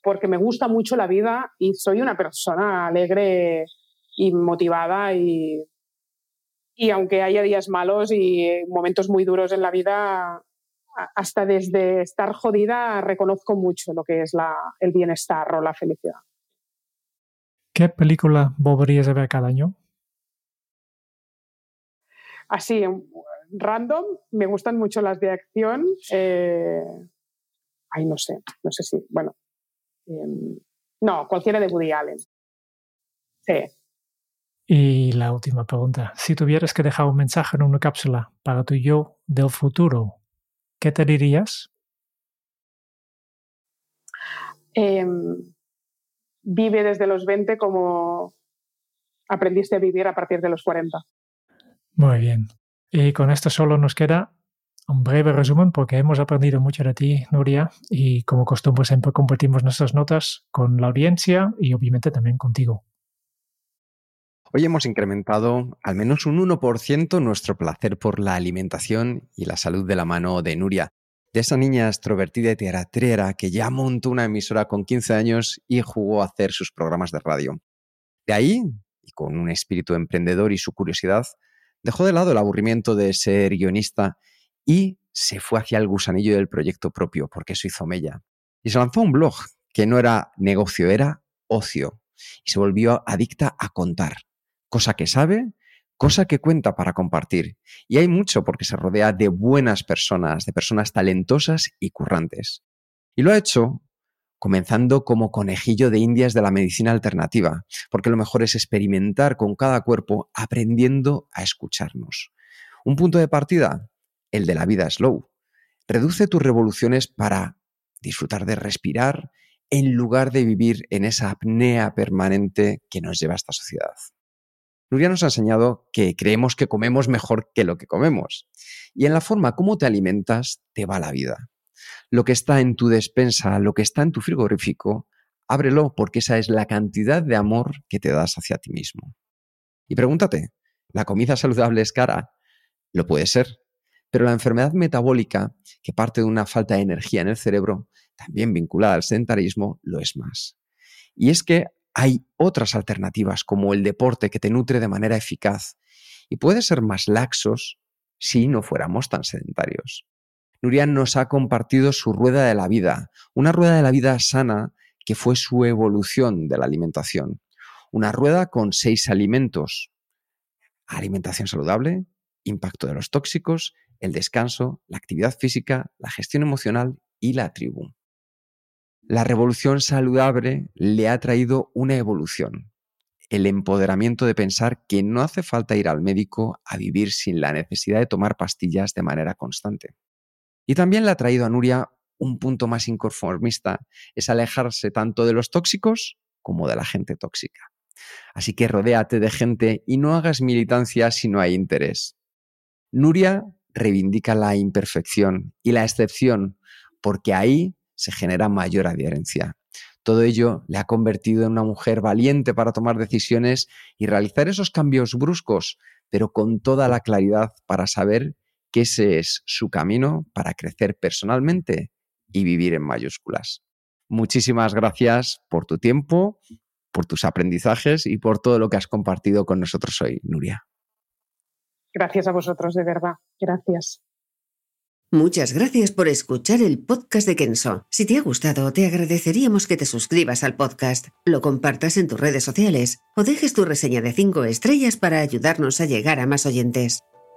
porque me gusta mucho la vida y soy una persona alegre y motivada y, y aunque haya días malos y momentos muy duros en la vida, hasta desde estar jodida reconozco mucho lo que es la, el bienestar o la felicidad. ¿Qué película volverías a ver cada año? Así, random, me gustan mucho las de acción. Eh, ay, no sé, no sé si, bueno. Em, no, cualquiera de Woody Allen. Sí. Y la última pregunta. Si tuvieras que dejar un mensaje en una cápsula para tu yo del futuro, ¿qué te dirías? Em, vive desde los 20 como aprendiste a vivir a partir de los 40. Muy bien. Y con esto solo nos queda un breve resumen porque hemos aprendido mucho de ti, Nuria, y como costumbre siempre compartimos nuestras notas con la audiencia y obviamente también contigo. Hoy hemos incrementado al menos un 1% nuestro placer por la alimentación y la salud de la mano de Nuria de esa niña extrovertida y teatrera que ya montó una emisora con 15 años y jugó a hacer sus programas de radio. De ahí, y con un espíritu emprendedor y su curiosidad, dejó de lado el aburrimiento de ser guionista y se fue hacia el gusanillo del proyecto propio, porque eso hizo Mella. Y se lanzó un blog que no era negocio, era ocio. Y se volvió adicta a contar, cosa que sabe cosa que cuenta para compartir. Y hay mucho porque se rodea de buenas personas, de personas talentosas y currantes. Y lo ha hecho comenzando como conejillo de indias de la medicina alternativa, porque lo mejor es experimentar con cada cuerpo aprendiendo a escucharnos. Un punto de partida, el de la vida slow. Reduce tus revoluciones para disfrutar de respirar en lugar de vivir en esa apnea permanente que nos lleva a esta sociedad. Nuria nos ha enseñado que creemos que comemos mejor que lo que comemos. Y en la forma como te alimentas, te va la vida. Lo que está en tu despensa, lo que está en tu frigorífico, ábrelo porque esa es la cantidad de amor que te das hacia ti mismo. Y pregúntate, ¿la comida saludable es cara? Lo puede ser, pero la enfermedad metabólica, que parte de una falta de energía en el cerebro, también vinculada al sedentarismo, lo es más. Y es que hay otras alternativas como el deporte que te nutre de manera eficaz y puede ser más laxos si no fuéramos tan sedentarios. Nuria nos ha compartido su rueda de la vida, una rueda de la vida sana que fue su evolución de la alimentación. Una rueda con seis alimentos. Alimentación saludable, impacto de los tóxicos, el descanso, la actividad física, la gestión emocional y la tribu. La revolución saludable le ha traído una evolución, el empoderamiento de pensar que no hace falta ir al médico a vivir sin la necesidad de tomar pastillas de manera constante. Y también le ha traído a Nuria un punto más inconformista, es alejarse tanto de los tóxicos como de la gente tóxica. Así que rodéate de gente y no hagas militancia si no hay interés. Nuria reivindica la imperfección y la excepción, porque ahí se genera mayor adherencia. Todo ello le ha convertido en una mujer valiente para tomar decisiones y realizar esos cambios bruscos, pero con toda la claridad para saber que ese es su camino para crecer personalmente y vivir en mayúsculas. Muchísimas gracias por tu tiempo, por tus aprendizajes y por todo lo que has compartido con nosotros hoy, Nuria. Gracias a vosotros, de verdad. Gracias. Muchas gracias por escuchar el podcast de Kenso. Si te ha gustado, te agradeceríamos que te suscribas al podcast, lo compartas en tus redes sociales o dejes tu reseña de 5 estrellas para ayudarnos a llegar a más oyentes.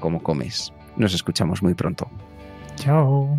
como comes. Nos escuchamos muy pronto. Chao.